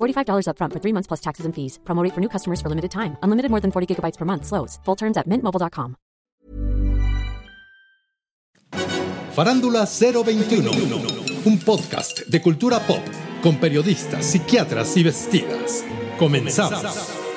$45 upfront for three months plus taxes and fees. Promo rate for new customers for limited time. Unlimited more than 40 gigabytes per month. Slows. Full terms at mintmobile.com. Farándula 021, un podcast de cultura pop con periodistas, psiquiatras y vestidas. Comenzamos.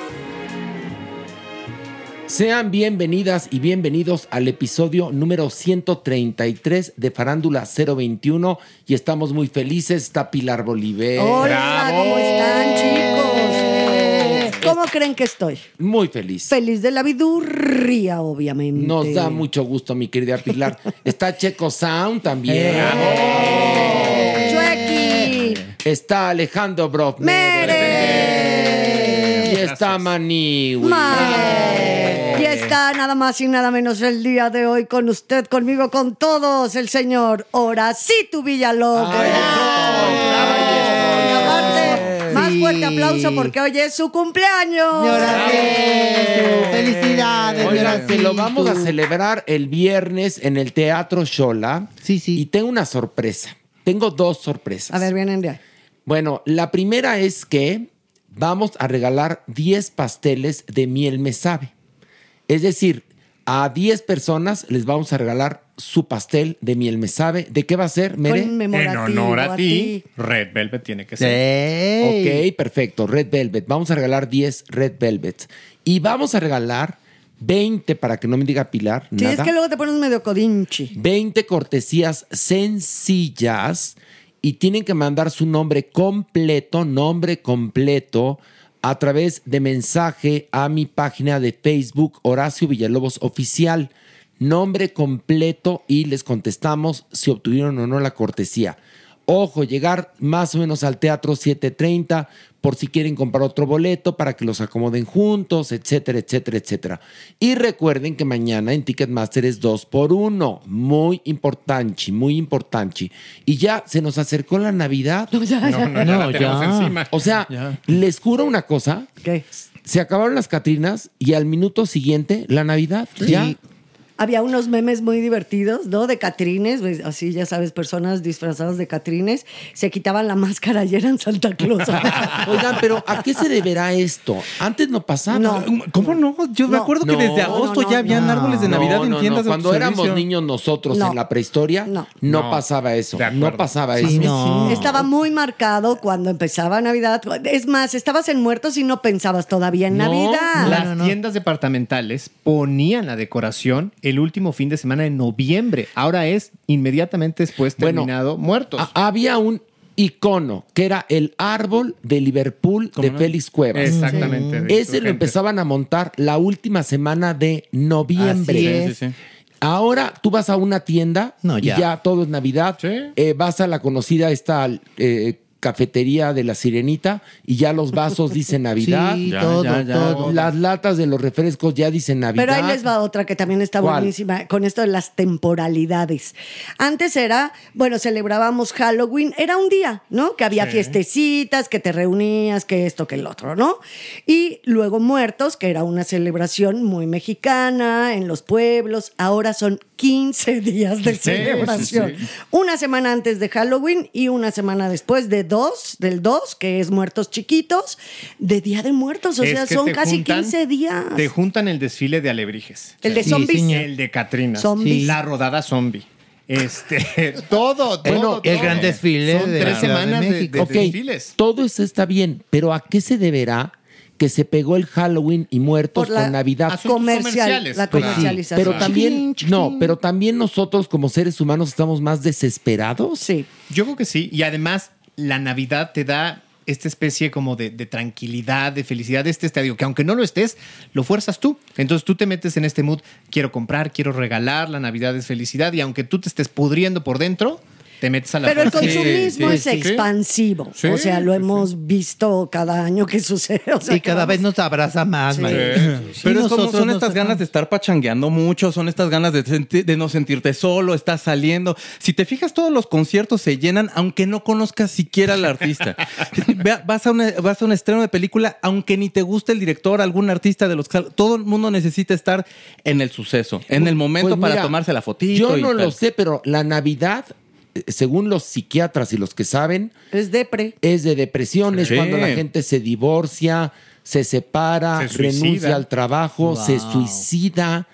Sean bienvenidas y bienvenidos al episodio número 133 de Farándula 021 y estamos muy felices. Está Pilar Bolívar. Hola, ¿cómo están, chicos? ¿Cómo creen que estoy? Muy feliz. Feliz de la vidurría, obviamente. Nos da mucho gusto, mi querida Pilar. Está Checo Sound también. Eh. Chuequi. Está Alejandro Brofner. Mere. Y está Maniwi. Mae. Está nada más y nada menos el día de hoy con usted, conmigo, con todos, el señor Horacito Villalobos. Ay, Y aparte, más fuerte aplauso porque hoy es su cumpleaños. Felicidades, Oigan, que lo Horacito. vamos a celebrar el viernes en el Teatro Shola. Sí, sí. Y tengo una sorpresa. Tengo dos sorpresas. A ver, vienen de ahí. Bueno, la primera es que vamos a regalar 10 pasteles de miel me sabe. Es decir, a 10 personas les vamos a regalar su pastel de miel me sabe. ¿De qué va a ser, Mere? En honor a ti, Red Velvet tiene que ser. Ey. Ok, perfecto. Red Velvet. Vamos a regalar 10 Red Velvets. Y vamos a regalar 20, para que no me diga Pilar, Sí, nada. es que luego te pones medio codinchi. 20 cortesías sencillas y tienen que mandar su nombre completo, nombre completo, a través de mensaje a mi página de Facebook, Horacio Villalobos Oficial. Nombre completo y les contestamos si obtuvieron o no la cortesía. Ojo, llegar más o menos al teatro 7:30 por si quieren comprar otro boleto para que los acomoden juntos, etcétera, etcétera, etcétera. Y recuerden que mañana en Ticketmaster es 2 por 1 Muy importante, muy importante. Y ya se nos acercó la Navidad. No, no, ya No, la tenemos ya. encima. O sea, Ya. les juro una cosa. ¿Qué? Se acabaron las Catrinas y al minuto siguiente la Navidad. Ya. Había unos memes muy divertidos, ¿no? De Catrines, pues, así ya sabes, personas disfrazadas de Catrines, se quitaban la máscara y eran Santa Claus. Oigan, pero ¿a qué se deberá esto? Antes no pasaba. No. ¿Cómo no? Yo me No. acuerdo que desde agosto no, ya habían no. árboles de Navidad no, en no. tiendas de Cuando éramos niños nosotros No. en la prehistoria, No. no, No. pasaba eso. De acuerdo. No pasaba Sí, eso. no. Estaba muy marcado cuando empezaba Navidad. Es más, estabas en muertos y no pensabas todavía en No, Navidad. Las no, no. tiendas departamentales ponían la decoración el último fin de semana de noviembre. Ahora es inmediatamente después Bueno, terminado muertos. Había un icono que era el árbol de Liverpool de no? Félix Cuevas. Exactamente. Ese lo empezaban a montar la última semana de noviembre. Así Sí, es. sí, sí. Ahora tú vas a una tienda No, y ya. ya todo es Navidad. Sí. Eh, vas a la conocida esta eh, cafetería de la Sirenita y ya los vasos dicen Navidad. Sí, Ya, todo, ya, ya. todo. Las latas de los refrescos ya dicen Navidad. Pero ahí les va otra que también está ¿Cuál? buenísima con esto de las temporalidades. Antes era, bueno, celebrábamos Halloween, era un día, ¿no? Que había Sí. fiestecitas, que te reunías, que esto, que el otro, ¿no? Y luego Muertos, que era una celebración muy mexicana en los pueblos. Ahora son 15 días de Sí, celebración. sí, sí. Una semana antes de Halloween y una semana después de dos, del 2, que es Muertos Chiquitos, de Día de Muertos. O Es sea, son casi juntan- 15 días. Te juntan el desfile de alebrijes. El de Sí, zombies. señor. El de Catrinas. Sí. La rodada zombie. Este, todo, todo. Bueno, el todo. gran desfile Son de tres de semanas de, desfiles. todo eso está bien, pero ¿a qué se deberá que se pegó el Halloween y muertos Por la con Navidad? Comercial, comerciales, la comercialización. Pero también, no, pero también nosotros como seres humanos estamos más desesperados. Sí. Yo creo que sí. Y además, la Navidad te da esta especie como de, tranquilidad, de felicidad de este estadio, que aunque no lo estés, lo fuerzas tú. Entonces tú te metes en este mood, quiero comprar, quiero regalar, la Navidad es felicidad, y aunque tú te estés pudriendo por dentro, te metes a la Pero el consumismo Sí, es sí. expansivo. Sí, o sea, lo sí, hemos visto cada año que sucede. O sea, Y cada vez nos abraza más. Pero es como, son estas ganas de estar pachangueando mucho, son estas ganas de, senti- de no sentirte solo, estás saliendo. Si te fijas, todos los conciertos se llenan, aunque no conozcas siquiera al artista. Vas, a una- vas a un estreno de película, aunque ni te guste el director, algún artista de los que todo el mundo necesita estar en el suceso, en el momento Pues para tomarse la fotito. Yo no lo sé, pero la Navidad, según los psiquiatras y los que saben, es depre. Es de depresión, es cuando la gente se divorcia, se separa, Se renuncia al trabajo, se suicida.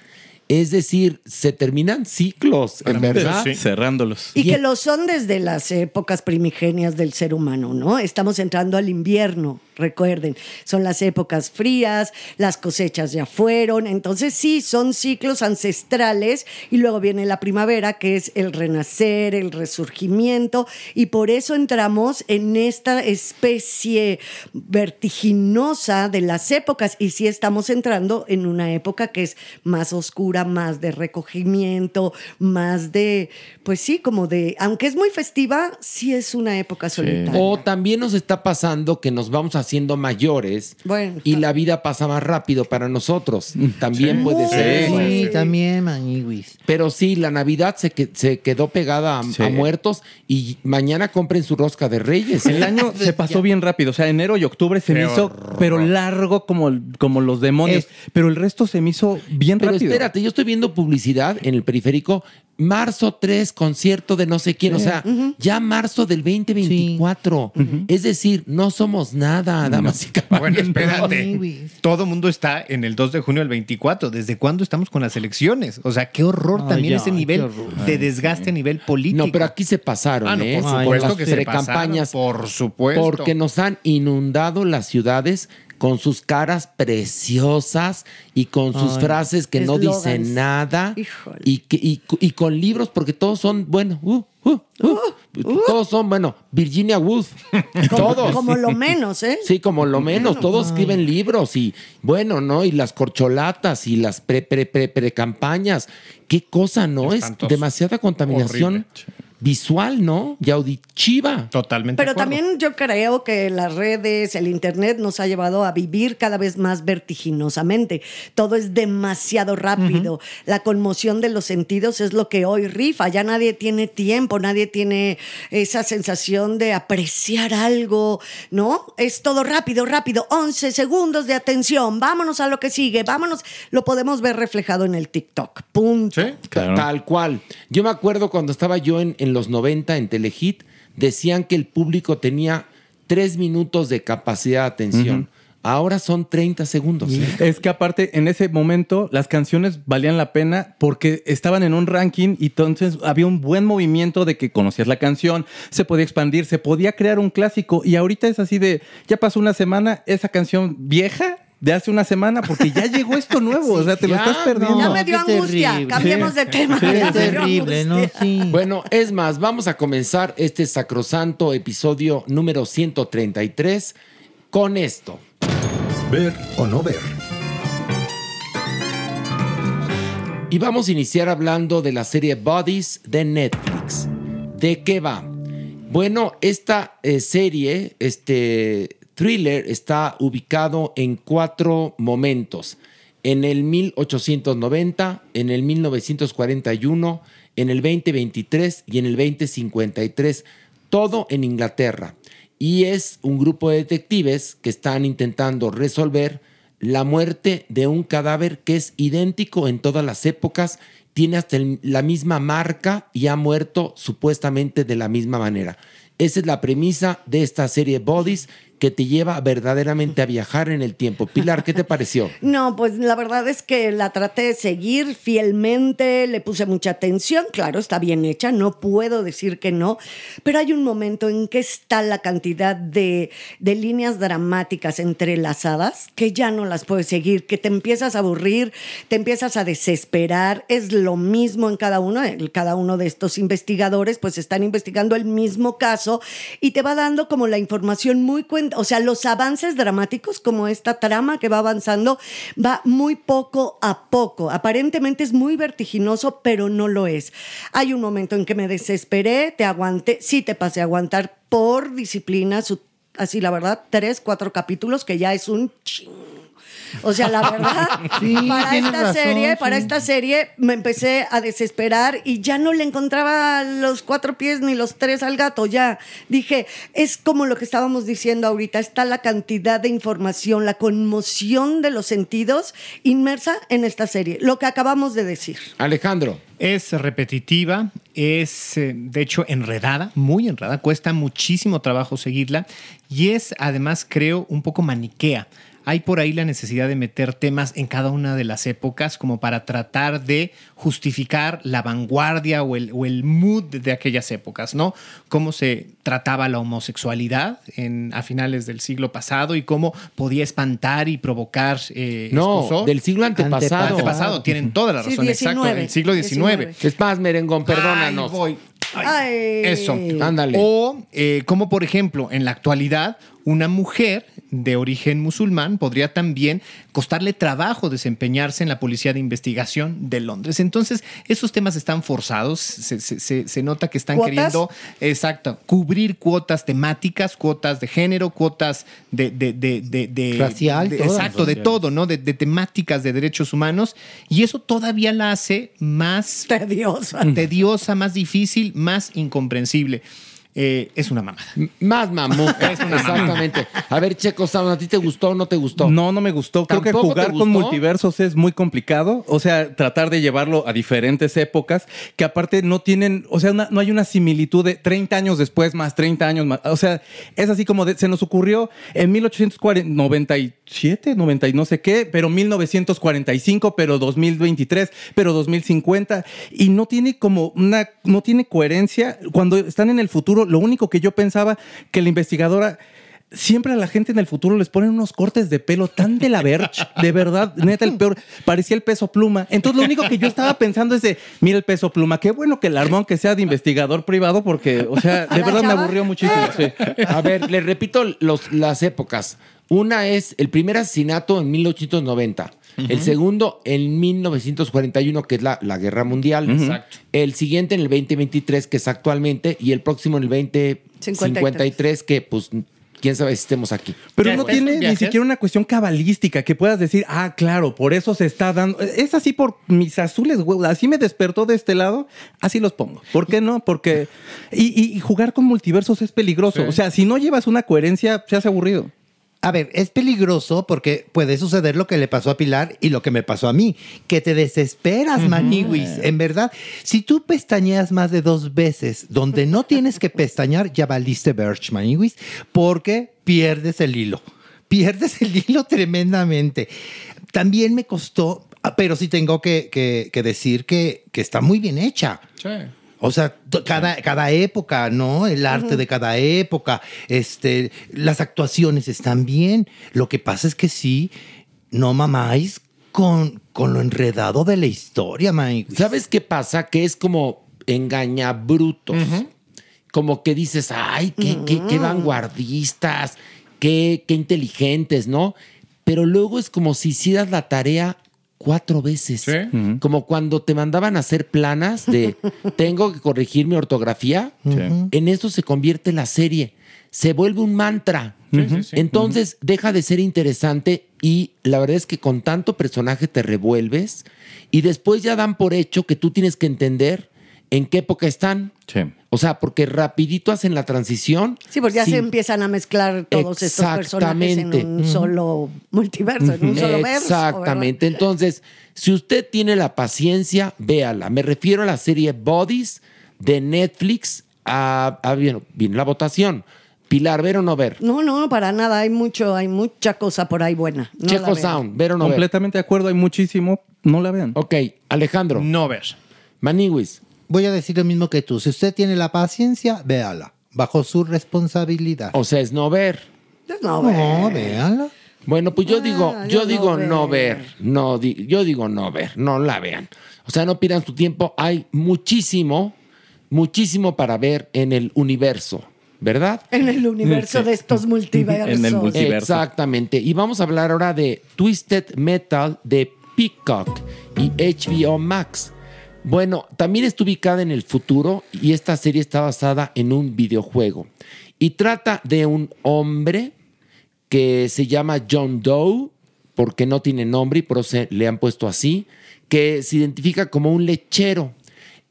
Es decir, se terminan ciclos, en verdad. Sí. Cerrándolos. Y que lo son desde las épocas primigenias del ser humano, ¿no? Estamos entrando al invierno, recuerden. Son las épocas frías, las cosechas ya fueron. Entonces, sí, son ciclos ancestrales. Y luego viene la primavera, que es el renacer, el resurgimiento. Y por eso entramos en esta especie vertiginosa de las épocas. Y sí estamos entrando en una época que es más oscura, más de recogimiento, más de, pues sí, como de, aunque es muy festiva, sí es una época solitaria. O también nos está pasando que nos vamos haciendo mayores Bueno, y la vida pasa más rápido para nosotros. También puede ser. eso. Sí, también, Maniwis. Pero sí, la Navidad se, que- se quedó pegada a, Sí. a muertos y mañana compren su rosca de reyes. El año se pasó bien rápido. O sea, enero y octubre se Qué me hizo, pero largo como, como los demonios. pero el resto se me hizo bien Pero rápido. espérate, yo estoy viendo publicidad en el periférico. Marzo 3, concierto de no sé quién. O sea, ya marzo del 2024. Es decir, no somos nada, damas y caballeros. Bueno, espérate. Todo mundo está en el 2 de junio del 24. ¿Desde cuándo estamos con las elecciones? O sea, qué horror Ay, también ese nivel de desgaste a nivel político. No, pero aquí se pasaron, Ah, no, ¿eh? por supuesto las que se pasaron, por supuesto. Porque nos han inundado las ciudades con sus caras preciosas y con sus Ay. frases que no dicen nada Híjole. y, que- y, y con libros porque todos son, bueno, uh, uh, uh, todos son, bueno, Virginia Woolf, todos. Como lo menos, ¿eh? Sí, como lo menos, todos escriben libros y bueno, ¿no? Y las corcholatas y las pre, pre, pre, pre campañas. Qué cosa, ¿no? Es demasiada contaminación Horrible. Visual, ¿no? Y auditiva. Totalmente. Pero acuerdo. también yo creo que las redes, el internet nos ha llevado a vivir cada vez más vertiginosamente. Todo es demasiado rápido. La conmoción de los sentidos es lo que hoy rifa. Ya nadie tiene tiempo, nadie tiene esa sensación de apreciar algo, ¿no? Es todo rápido, rápido. 11 segundos de atención. Vámonos a lo que sigue. Vámonos. Lo podemos ver reflejado en el TikTok. Punto. Sí. Claro. Tal cual. Yo me acuerdo cuando estaba yo en, en los 90 en Telehit, decían que el público tenía tres minutos de capacidad de atención. Ahora son 30 segundos. Es que aparte, en ese momento, las canciones valían la pena porque estaban en un ranking y entonces había un buen movimiento de que conocías la canción, se podía expandir, se podía crear un clásico. Y ahorita es así de, ya pasó una semana, esa canción vieja de hace una semana porque ya llegó esto nuevo. o sea, te lo estás perdiendo. Ya me dio qué angustia. terrible. Cambiemos de tema. Qué terrible, ¿no? Sí. Bueno, es más, vamos a comenzar este sacrosanto episodio número 133 con esto. Ver o no ver. Y vamos a iniciar hablando de la serie Bodies de Netflix. ¿De qué va? Bueno, esta eh, serie, este thriller, está ubicado en cuatro momentos. En el 1890, en el 1941, en el 2023 y en el 2053. Todo en Inglaterra. Y es un grupo de detectives que están intentando resolver la muerte de un cadáver que es idéntico en todas las épocas, tiene hasta la misma marca y ha muerto supuestamente de la misma manera. Esa es la premisa de esta serie Bodies que te lleva verdaderamente a viajar en el tiempo. Pilar, ¿qué te pareció? No, pues la verdad es que la traté de seguir fielmente, le puse mucha atención, claro, está bien hecha, no puedo decir que no, pero hay un momento en que está la cantidad de, de líneas dramáticas entrelazadas que ya no las puedes seguir, que te empiezas a aburrir, te empiezas a desesperar, es lo mismo en cada uno, el- cada uno de estos investigadores pues están investigando el mismo caso y te va dando como la información muy cuenta, o sea, los avances dramáticos como esta trama que va avanzando va muy poco a poco. Aparentemente es muy vertiginoso, pero no lo es. Hay un momento en que me desesperé, te aguanté, sí te pasé a aguantar por disciplina, su- así la verdad, tres, cuatro capítulos, que ya es un ching. O sea, la verdad, Sí, para esta razón, serie, para esta serie me empecé a desesperar y ya no le encontraba los cuatro pies ni los tres al gato. Ya dije, es como lo que estábamos diciendo ahorita, está la cantidad de información, la conmoción de los sentidos inmersa en esta serie, lo que acabamos de decir. Alejandro. Es repetitiva, es eh, de hecho enredada, muy enredada, cuesta muchísimo trabajo seguirla y es además creo un poco maniquea. Hay por ahí la necesidad de meter temas en cada una de las épocas como para tratar de justificar la vanguardia o el, o el mood de aquellas épocas, ¿no? Cómo se trataba la homosexualidad en, a finales del siglo pasado y cómo podía espantar y provocar eh, No, del siglo antepasado. Antepasado, tienen toda la Sí, razón, exacto, 19, el siglo XIX. 19. Es más, merengón, perdónanos. Ay, voy. Ay, Ay. Eso. Ándale. O eh, como por ejemplo, en la actualidad, una mujer de origen musulmán podría también costarle trabajo desempeñarse en la Policía de Investigación de Londres. Entonces, esos temas están forzados, se, se- se- se nota que están ¿Cuotas? queriendo, exacto, cubrir cuotas temáticas, cuotas de género, cuotas de... de, de, de- de- Racial, de- exacto, de todo, ¿no? De, de temáticas de derechos humanos. Y eso todavía la hace más Tediosa. tediosa, más difícil, más incomprensible. Eh, es una mamada. Más mamuca. Es una Exactamente. A ver, Checo, Sound, ¿a ti te gustó o no te gustó? No, no me gustó. Creo que ¿Tampoco te jugar con multiversos es muy complicado. O sea, tratar de llevarlo a diferentes épocas que aparte no tienen, o sea, una- no hay una similitud de 30 años después más 30 años más. O sea, es así como de- se nos ocurrió en 1897, 90 y no sé qué, pero 1945, pero 2023, pero 2050 y no tiene como una, no tiene coherencia. Cuando están en el futuro, lo único que yo pensaba que la investigadora Siempre a la gente en el futuro les ponen unos cortes de pelo tan de la verge, de verdad, neta, el peor, parecía el peso pluma. Entonces, lo único que yo estaba pensando es de, mira el peso pluma, qué bueno que el armón que sea de investigador privado, porque, o sea, de verdad me aburrió muchísimo. sí. A ver, les repito los, las épocas. Una es el primer asesinato en 1890. El segundo en 1941, que es la, la guerra mundial. Exacto. El siguiente en el 2023, que es actualmente. Y el próximo en el 2053, que pues quién sabe si estemos aquí. Pero ¿Ya no tiene ni siquiera una cuestión cabalística que puedas decir, ah, claro, por eso se está dando. Es así por mis azules huevos. Así me despertó de este lado, así los pongo. ¿Por qué no? Porque. Y, y- y jugar con multiversos es peligroso. Sí. O sea, si no llevas una coherencia, se hace aburrido. A ver, es peligroso porque puede suceder lo que le pasó a Pilar y lo que me pasó a mí, que te desesperas, maniwis. En verdad, si tú pestañeas más de dos veces donde no tienes que pestañear, ya valiste Birch, maniwis, porque pierdes el hilo. Pierdes el hilo tremendamente. También me costó, ah, pero sí tengo que, que- que decir que, que está muy bien hecha. O sea, cada, cada época, ¿no? El arte de cada época, este, las actuaciones están bien. Lo que pasa es que sí, no mamáis con, con lo enredado de la historia, Mike. ¿Sabes qué pasa? Que es como engañabrutos. Como que dices, ay, qué, qué- qué vanguardistas, qué, qué inteligentes, ¿no? Pero luego es como si hicieras la tarea cuatro veces. Como cuando te mandaban a hacer planas de tengo que corregir mi ortografía. En eso se convierte la serie. Se vuelve un mantra. Entonces deja de ser interesante y la verdad es que con tanto personaje te revuelves y después ya dan por hecho que tú tienes que entender en qué época están. O sea, porque rapidito hacen la transición. Sí, porque ya se empiezan a mezclar todos estos personajes en Exactamente. un solo multiverso, en un solo verso. Exactamente. Entonces, si usted tiene la paciencia, véala. Me refiero a la serie Bodies de Netflix. A, a- bien, viene la votación. Pilar, ¿ver o no ver? No, no, para nada. Hay mucho, hay mucha cosa por ahí buena. No Checo. Sound, ¿ver o no ver? Completamente de acuerdo, hay muchísimo. No la vean. Ok, Alejandro. No ver. Maniwis. Voy a decir lo mismo que tú. Si usted tiene la paciencia, véala. Bajo su responsabilidad. O sea, es no ver. No, No, véala. Bueno, pues yo digo, Ah, yo yo digo no no ver. ver, no di- yo digo no ver, no la vean. O sea, no pierdan su tiempo, hay muchísimo, muchísimo para ver en el universo, ¿verdad? En el universo de estos multiversos. Exactamente. Y vamos a hablar ahora de Twisted Metal de Peacock y HBO Max. Bueno, también está ubicada en el futuro y esta serie está basada en un videojuego. Y trata de un hombre que se llama John Doe, porque no tiene nombre y por eso le han puesto así, que se identifica como un lechero.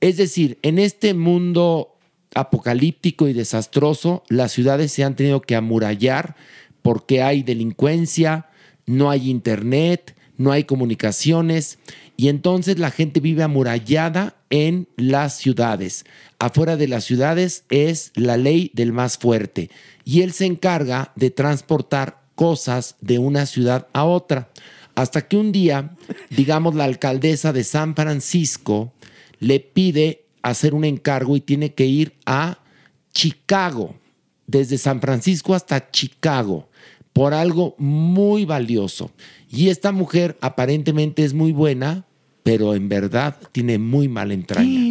Es decir, en este mundo apocalíptico y desastroso, las ciudades se han tenido que amurallar porque hay delincuencia, no hay internet, no hay comunicaciones y entonces la gente vive amurallada en las ciudades. Afuera de las ciudades es la ley del más fuerte y él se encarga de transportar cosas de una ciudad a otra. Hasta que un día, digamos, la alcaldesa de San Francisco le pide hacer un encargo y tiene que ir a Chicago, desde San Francisco hasta Chicago, por algo muy valioso. Y esta mujer aparentemente es muy buena, pero en verdad tiene muy mala entraña.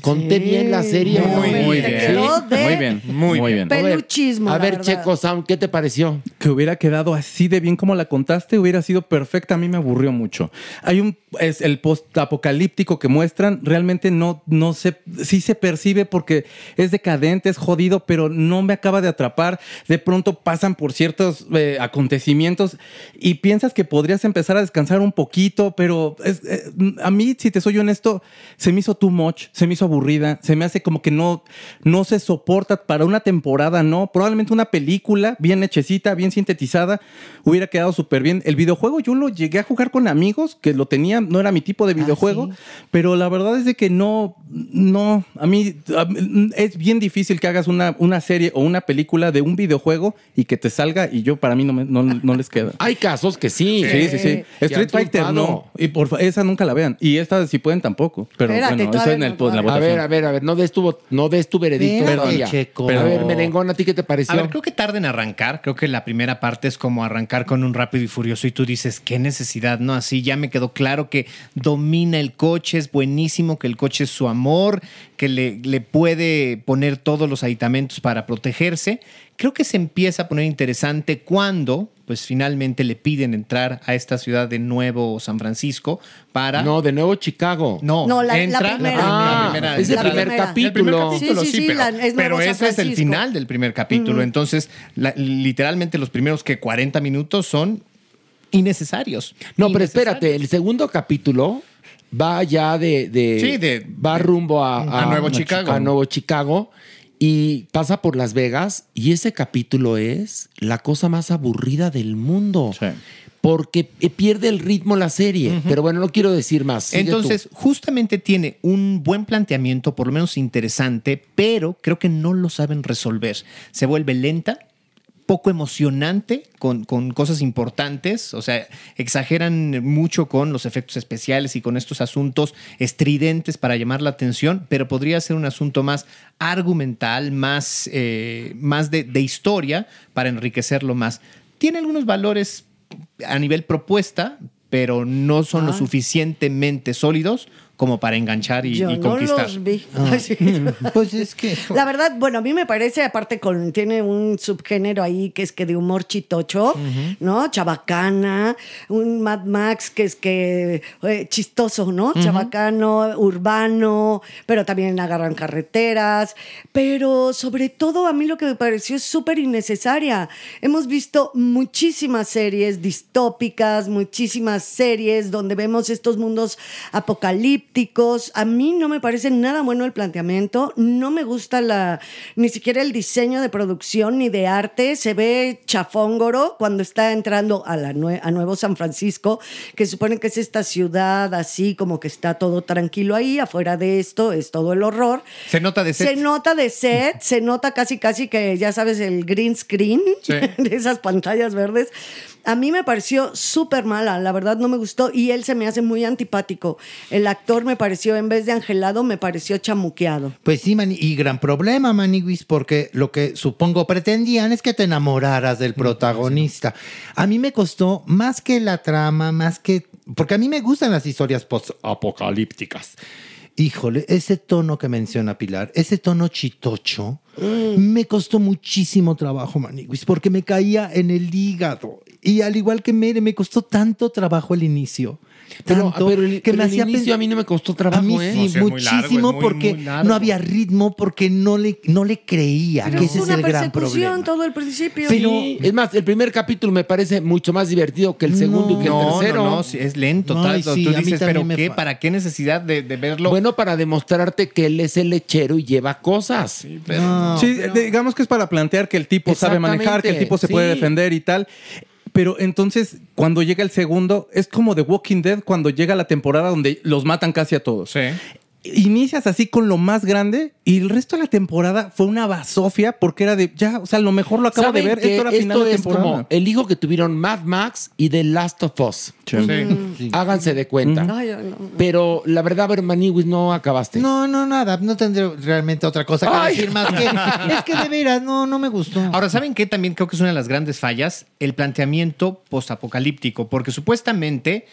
Conté bien la serie. Muy, ¿no? muy Sí. bien. Muy bien, muy bien. A ver, Peluchismo, A la ver, verdad. Checo Sound, ¿qué te pareció? que hubiera quedado así de bien como la contaste, hubiera sido perfecta. A mí me aburrió mucho. Hay un, es el post-apocalíptico que muestran, realmente no, no se, sí se percibe porque es decadente, es jodido, pero no me acaba de atrapar. De pronto pasan por ciertos eh, acontecimientos y piensas que podrías empezar a descansar un poquito, pero es- eh, a mí, si te soy honesto, se me hizo too much, se me hizo aburrida, se me hace como que no, no se soporta para una temporada, ¿no? Probablemente una película bien hechecita, bien sintetizada, hubiera quedado súper bien. El videojuego yo lo llegué a jugar con amigos que lo tenían, no era mi tipo de videojuego, pero la verdad es de que no, no, a mí, a mí, es bien difícil que hagas una, una serie o una película de un videojuego y que te salga y yo para mí no, me- no, no les queda. Hay casos que sí. Sí, sí, sí. Que Street Fighter no. Y por esa nunca la vean. Y esta si pueden tampoco. Pero Espérate, bueno, eso en, el, no, la A ver, a ver, a ver, no des tu, no des tu veredicto Espérate, todavía. Checo. A ver, Merengón, ¿a ti qué te pareció? A ver, creo que tarda en arrancar. Creo que la primera parte es como arrancar con un rápido y furioso y tú dices, qué necesidad, ¿no? Así ya me quedó claro que domina el coche, es buenísimo, que el coche es su amor, que le, le puede poner todos los aditamentos para protegerse. Creo que se empieza a poner interesante cuando, pues finalmente le piden entrar a esta ciudad de Nuevo San Francisco para... No, de nuevo Chicago. No, No, la- la entra primera. Ah, es el La primer primera. capítulo. el primer capítulo, Sí, sí, sí, sí, pero, la- es pero ese es el final del primer capítulo. Entonces, la- literalmente los primeros que 40 minutos son innecesarios. No, pero espérate, el segundo capítulo va ya de, de- Sí, de- va rumbo a, a Nuevo Chicago. a Nuevo Chicago y pasa por Las Vegas y ese capítulo es la cosa más aburrida del mundo. Sí. Porque eh, pierde el ritmo la serie. Pero bueno, no quiero decir más. Sigue tú. Entonces, justamente tiene un buen planteamiento, por lo menos interesante, pero creo que no lo saben resolver. Se vuelve lenta, poco emocionante con, con cosas importantes, o sea, exageran mucho con los efectos especiales y con estos asuntos estridentes para llamar la atención, pero podría ser un asunto más argumental, más, eh, más de, de historia para enriquecerlo más. Tiene algunos valores a nivel propuesta, pero no son lo suficientemente sólidos como para enganchar y, Yo y no conquistar. los vi. Ah. Ay, sí. Pues es que. La verdad, bueno, a mí me parece, aparte con, tiene un subgénero ahí que es que de humor chitocho, ¿no? Chabacana, un Mad Max que es que eh, chistoso, ¿no? Chabacano, urbano, pero también agarran carreteras, pero sobre todo a mí lo que me pareció es súper innecesaria. Hemos visto muchísimas series distópicas, muchísimas series donde vemos estos mundos apocalípticos. A mí no me parece nada bueno el planteamiento, no me gusta la ni siquiera el diseño de producción ni de arte, se ve chafóngoro cuando está entrando a la nue- a Nuevo San Francisco, que supone que es esta ciudad así como que está todo tranquilo ahí, afuera de esto es todo el horror. Se nota de set. Se nota de set, se nota casi, casi que ya sabes, el green screen Sí. de esas pantallas verdes. A mí me pareció súper mala, la verdad no me gustó y él se me hace muy antipático. El actor me pareció, en vez de angelado, me pareció chamuqueado. Pues sí, Mani, y gran problema, Maniwis, porque lo que supongo pretendían es que te enamoraras del protagonista. A mí me costó más que la trama, más que. Porque a mí me gustan las historias post-apocalípticas. Híjole, ese tono que menciona Pilar, ese tono chitocho, me costó muchísimo trabajo, Maniwis, porque me caía en el hígado. Y al igual que Mere, me costó tanto trabajo el inicio. Pero, Tanto pero el, que pero me el hacía inicio a mí no me costó trabajo, a mí ¿eh? sí, largo, muchísimo muy, porque muy no había ritmo, porque no le, no le creía Pero que es ese es una el gran persecución problema. todo el principio. Pero- Sí, es más, el primer capítulo me parece mucho más divertido que el segundo y que el tercero. no, no, sí, es lento. Tal- sí, Tú dices, pero ¿qué? fa- ¿Para qué necesidad de, de verlo? Bueno, para demostrarte que él es el lechero y lleva cosas. No, sí, digamos que es para plantear que el tipo sabe manejar, que el tipo se puede defender y tal. Pero entonces, cuando llega el segundo, es como The Walking Dead cuando llega la temporada donde los matan casi a todos. Sí. Inicias así con lo más grande y el resto de la temporada fue una basofia porque era de ya, o sea, lo mejor lo acabo de ¿Saben ver. que Esto era final de temporada. como el hijo que tuvieron Mad Max y The Last of Us. Sí. Háganse de cuenta. No. Pero la verdad, Maniwis, no acabaste. no, no, nada, no tendré realmente otra cosa que Ay. decir más que es que de veras no, no me gustó. Ahora, ¿saben qué? También creo que es una de las grandes fallas, el planteamiento postapocalíptico, porque supuestamente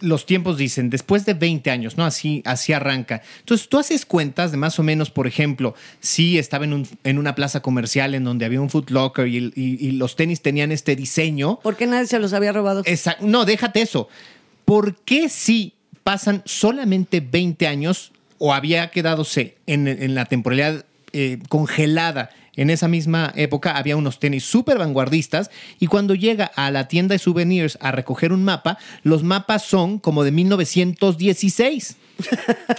los tiempos dicen después de 20 años, ¿no? Así, así arranca. Entonces, tú haces cuentas de más o menos, por ejemplo, si estaba en, un- en una plaza comercial en donde había un Foot Locker y, el- y- y los tenis tenían este diseño. ¿Por qué nadie se los había robado? Esa- no, déjate eso. ¿Por qué si pasan solamente 20 años o había quedadose en, en la temporalidad eh, congelada? En esa misma época había unos tenis súper vanguardistas y cuando llega a la tienda de souvenirs a recoger un mapa, los mapas son como de 1916.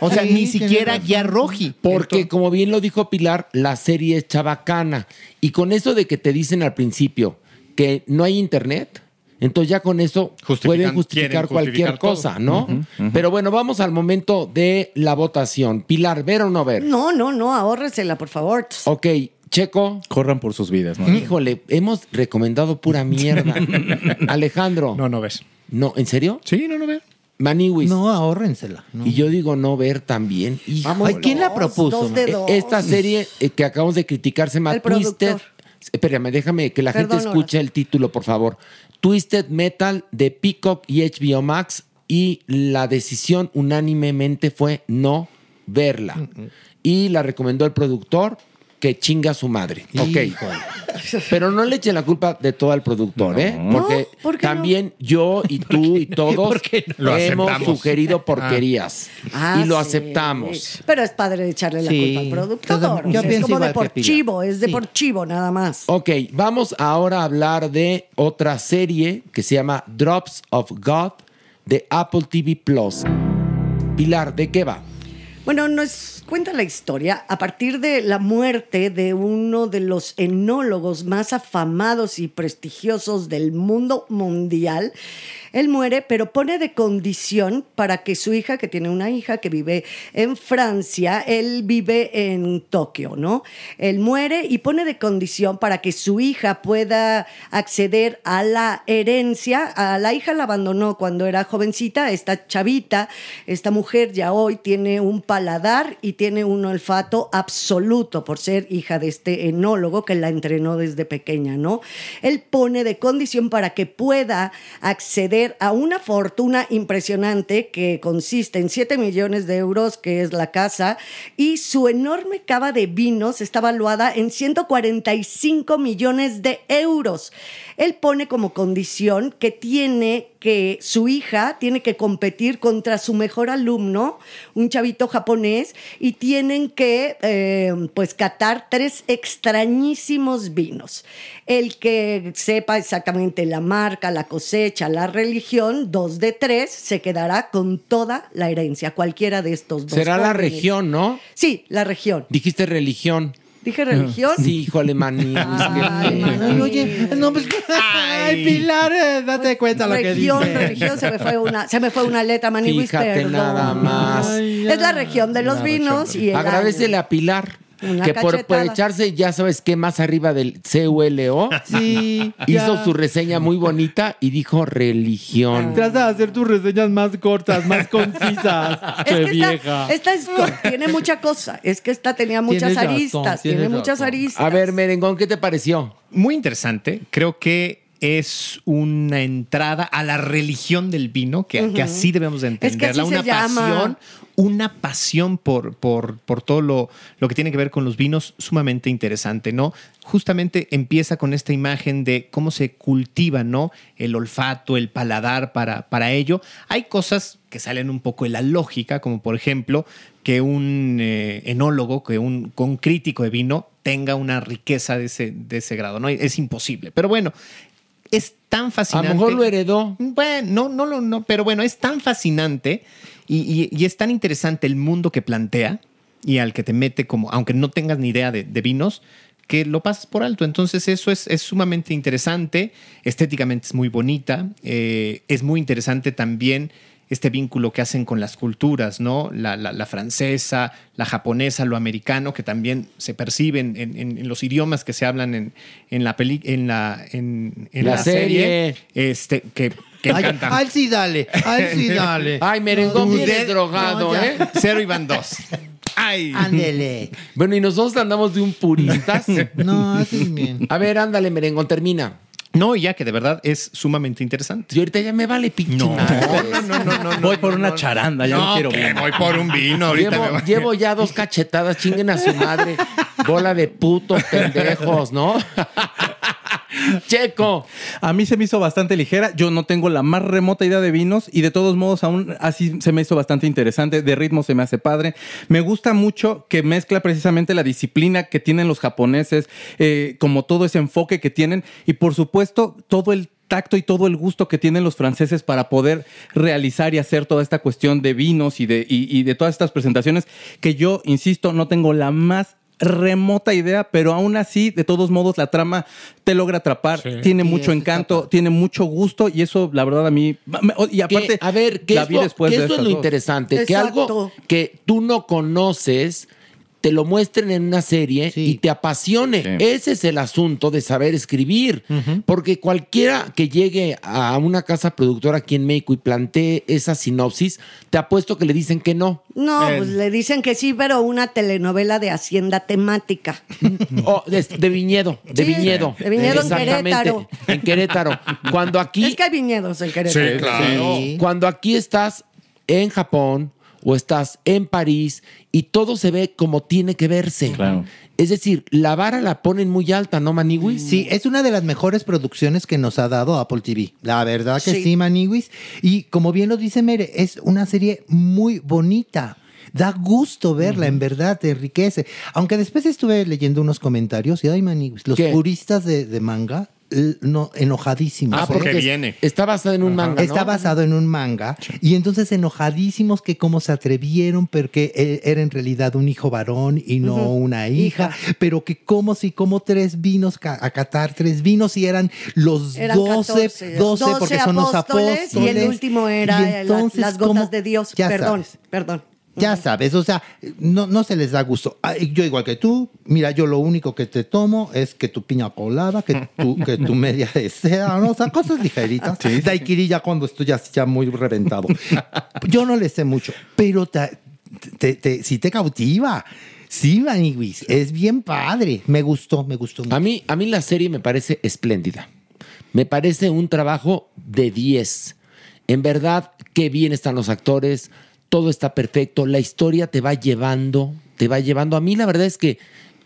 O sea, Sí, ni siquiera ya roji. Porque, como bien lo dijo Pilar, la serie es chabacana. Y con eso de que te dicen al principio que no hay internet, entonces ya con eso Justifican- pueden justificar cualquier justificar cosa, ¿no? Pero bueno, vamos al momento de la votación. Pilar, ¿ver o no ver? No, no, no, ahórresela, por favor. Ok, Checo. Corran por sus vidas, ¿no? Híjole, hemos recomendado pura mierda. Alejandro. No, no ves. No, ¿en serio? Sí, no, no ves. Maniwis. No, ahórrensela. no. Y yo digo no ver también. Ay, ¿quién la propuso? Dos de dos. Esta serie eh, que acabamos de criticar se llama El Twisted. productor. Espérame, déjame que la Perdón, gente escuche el título, por favor. Twisted Metal de Peacock y HBO Max. Y la decisión unánimemente fue no verla. Y la recomendó el productor que chinga a su madre. Ok. Pero no le echen la culpa de todo al productor, ¿eh? Porque No, ¿por qué no? también yo y tú y todos Lo hemos sugerido porquerías. Ah, y lo sí. aceptamos. Pero es padre echarle la Sí. culpa al productor. Entonces, yo O sea, es pienso como de por chivo, es de Sí. por chivo nada más. Ok, vamos ahora a hablar de otra serie que se llama Drops of God de Apple TV Plus. Pilar, ¿de qué va? Bueno, cuenta la historia a partir de la muerte de uno de los enólogos más afamados y prestigiosos del mundo mundial. Él muere, pero pone de condición para que su hija, que tiene una hija que vive en Francia, él vive en Tokio, ¿no? Él muere y pone de condición para que su hija pueda acceder a la herencia. A la hija la abandonó cuando era jovencita, esta chavita, esta mujer ya hoy tiene un paladar y tiene un olfato absoluto por ser hija de este enólogo que la entrenó desde pequeña, ¿no? Él pone de condición para que pueda acceder a una fortuna impresionante que consiste en 7 millones de euros, que es la casa, y su enorme cava de vinos está valuada en 145 millones de euros. Él pone como condición que tiene que su hija tiene que competir contra su mejor alumno, un chavito japonés, y tienen que eh, pues catar tres extrañísimos vinos. El que sepa exactamente la marca, la cosecha, la religión, dos de tres, se quedará con toda la herencia, cualquiera de estos dos. Será la región, ¿no? Sí, la región. Dijiste religión. Dije religión. Sí, híjole, maní. Ay, Ay, oye, no, pues, ay, Pilar, eh, date cuenta lo que región, dice. religión, se me fue una, se me fue una letra, Maniwis, Fíjate perdón. nada más. Ay, Es la región de los La vinos y el Agradecele a Pilar. Una que por, por echarse, ya sabes qué, más arriba del CULO, Sí, hizo ya. su reseña muy bonita y dijo religión. Trata de hacer tus reseñas más cortas, más concisas. Es que vieja. esta, esta es- tiene mucha cosa. Es que esta tenía muchas razón, aristas. tiene muchas aristas. A ver, Merengón, ¿qué te pareció? Muy interesante. Creo que es una entrada a la religión del vino, que, que así debemos de Es que entenderla. una pasión, una pasión por, por, por todo lo, lo que tiene que ver con los vinos, sumamente interesante, ¿no? Justamente empieza con esta imagen de cómo se cultiva, ¿no? El olfato, el paladar para, para ello. Hay cosas que salen un poco de la lógica, como por ejemplo que un eh, enólogo, que un, un crítico de vino tenga una riqueza de ese, de ese grado, ¿no? Es imposible. Pero bueno, es tan A fascinante. lo mejor lo heredó. Bueno, no, no, no, no, pero bueno, es tan fascinante y, y- y es tan interesante el mundo que plantea y al que te mete como, aunque no tengas ni idea de, de vinos, que lo pasas por alto. Entonces eso es, es sumamente interesante, estéticamente es muy bonita, eh, es muy interesante también este vínculo que hacen con las culturas, ¿no? La, la- la francesa, la japonesa, lo americano, que también se perciben en, en- en los idiomas que se hablan en, en la peli, en la, en, en La la, serie. serie. Este, que, que Ay, encanta. al sí dale, al sí dale. Ay, Merengón viene drogado, no. ¿eh? Cero y van dos. Ay. Ándele. Bueno, y nosotros andamos de un puristas. No, haces bien. A ver, ándale, Merengón, termina. No, ya que de verdad es sumamente interesante. Y ahorita ya me vale pinche No, no, no, no, no, Voy por una charanda, ya no, quiero vino. voy por un vino ahorita. llevo ya dos cachetadas, chinguen a su madre. Bola de putos pendejos, ¿no? Checo. A mí se me hizo bastante ligera. Yo no tengo la más remota idea de vinos y de todos modos aún así se me hizo bastante interesante. De ritmo se me hace padre. Me gusta mucho que mezcla precisamente la disciplina que tienen los japoneses, eh, como todo ese enfoque que tienen y por supuesto todo el tacto y todo el gusto que tienen los franceses para poder realizar y hacer toda esta cuestión de vinos y de, y- y de todas estas presentaciones que yo, insisto, no tengo la más remota idea, pero aún así, de todos modos, la trama te logra atrapar, tiene Sí, mucho encanto, tiene mucho gusto y eso, la verdad, a mí... me- Y Que, aparte, a ver, que la esto, vi después que de esto es lo dos. interesante, que algo que tú no conoces te lo muestren en una serie Sí. y te apasione. Sí. Ese es el asunto de saber escribir. Porque cualquiera que llegue a una casa productora aquí en México y plantee esa sinopsis, te apuesto que le dicen que no. No, Eh. pues le dicen que sí, pero una telenovela de hacienda temática. O de, de viñedo, de Sí, viñedo. de viñedo en Querétaro. En Querétaro. Cuando aquí Es que hay viñedos en Querétaro. claro. Sí. Cuando aquí estás en Japón o estás en París y todo se ve como tiene que verse. Claro. Es decir, la vara la ponen muy alta, ¿no, Maniwis? Sí, es una de las mejores producciones que nos ha dado Apple TV. La verdad que Sí. sí, Maniwis. Y como bien lo dice Mere, es una serie muy bonita. Da gusto verla, en verdad, te enriquece. Aunque después estuve leyendo unos comentarios y, ay, Maniwis, los ¿Qué? puristas de, de manga, no, enojadísimos. Ah, porque viene. Está basada en un manga, ¿no? Está basado en un manga y entonces enojadísimos que cómo se atrevieron porque era en realidad un hijo varón y no una hija, pero que como si como tres vinos a catar tres vinos y eran los Eran 12, 14, 12, porque son los apóstoles Y el último era la- entonces, las gotas ¿cómo? de Dios. Ya perdón, sabes. perdón. Ya sabes, o sea, no, no se les da gusto. Ah, Yo igual que tú, mira, yo lo único que te tomo es que tu piña colada, que tu, que tu media de seda, ¿no? o sea, cosas ligeritas. Daiquiri ya cuando estoy ya, ya muy reventado. Yo no le sé mucho, pero te, te- te- sí te cautiva. Sí, Maniwis, es bien padre. Me gustó, me gustó mucho. A mí, a mí la serie me parece espléndida. Me parece un trabajo de 10. En verdad, qué bien están los actores, todo está perfecto, la historia te va llevando, te va llevando. A mí la verdad es que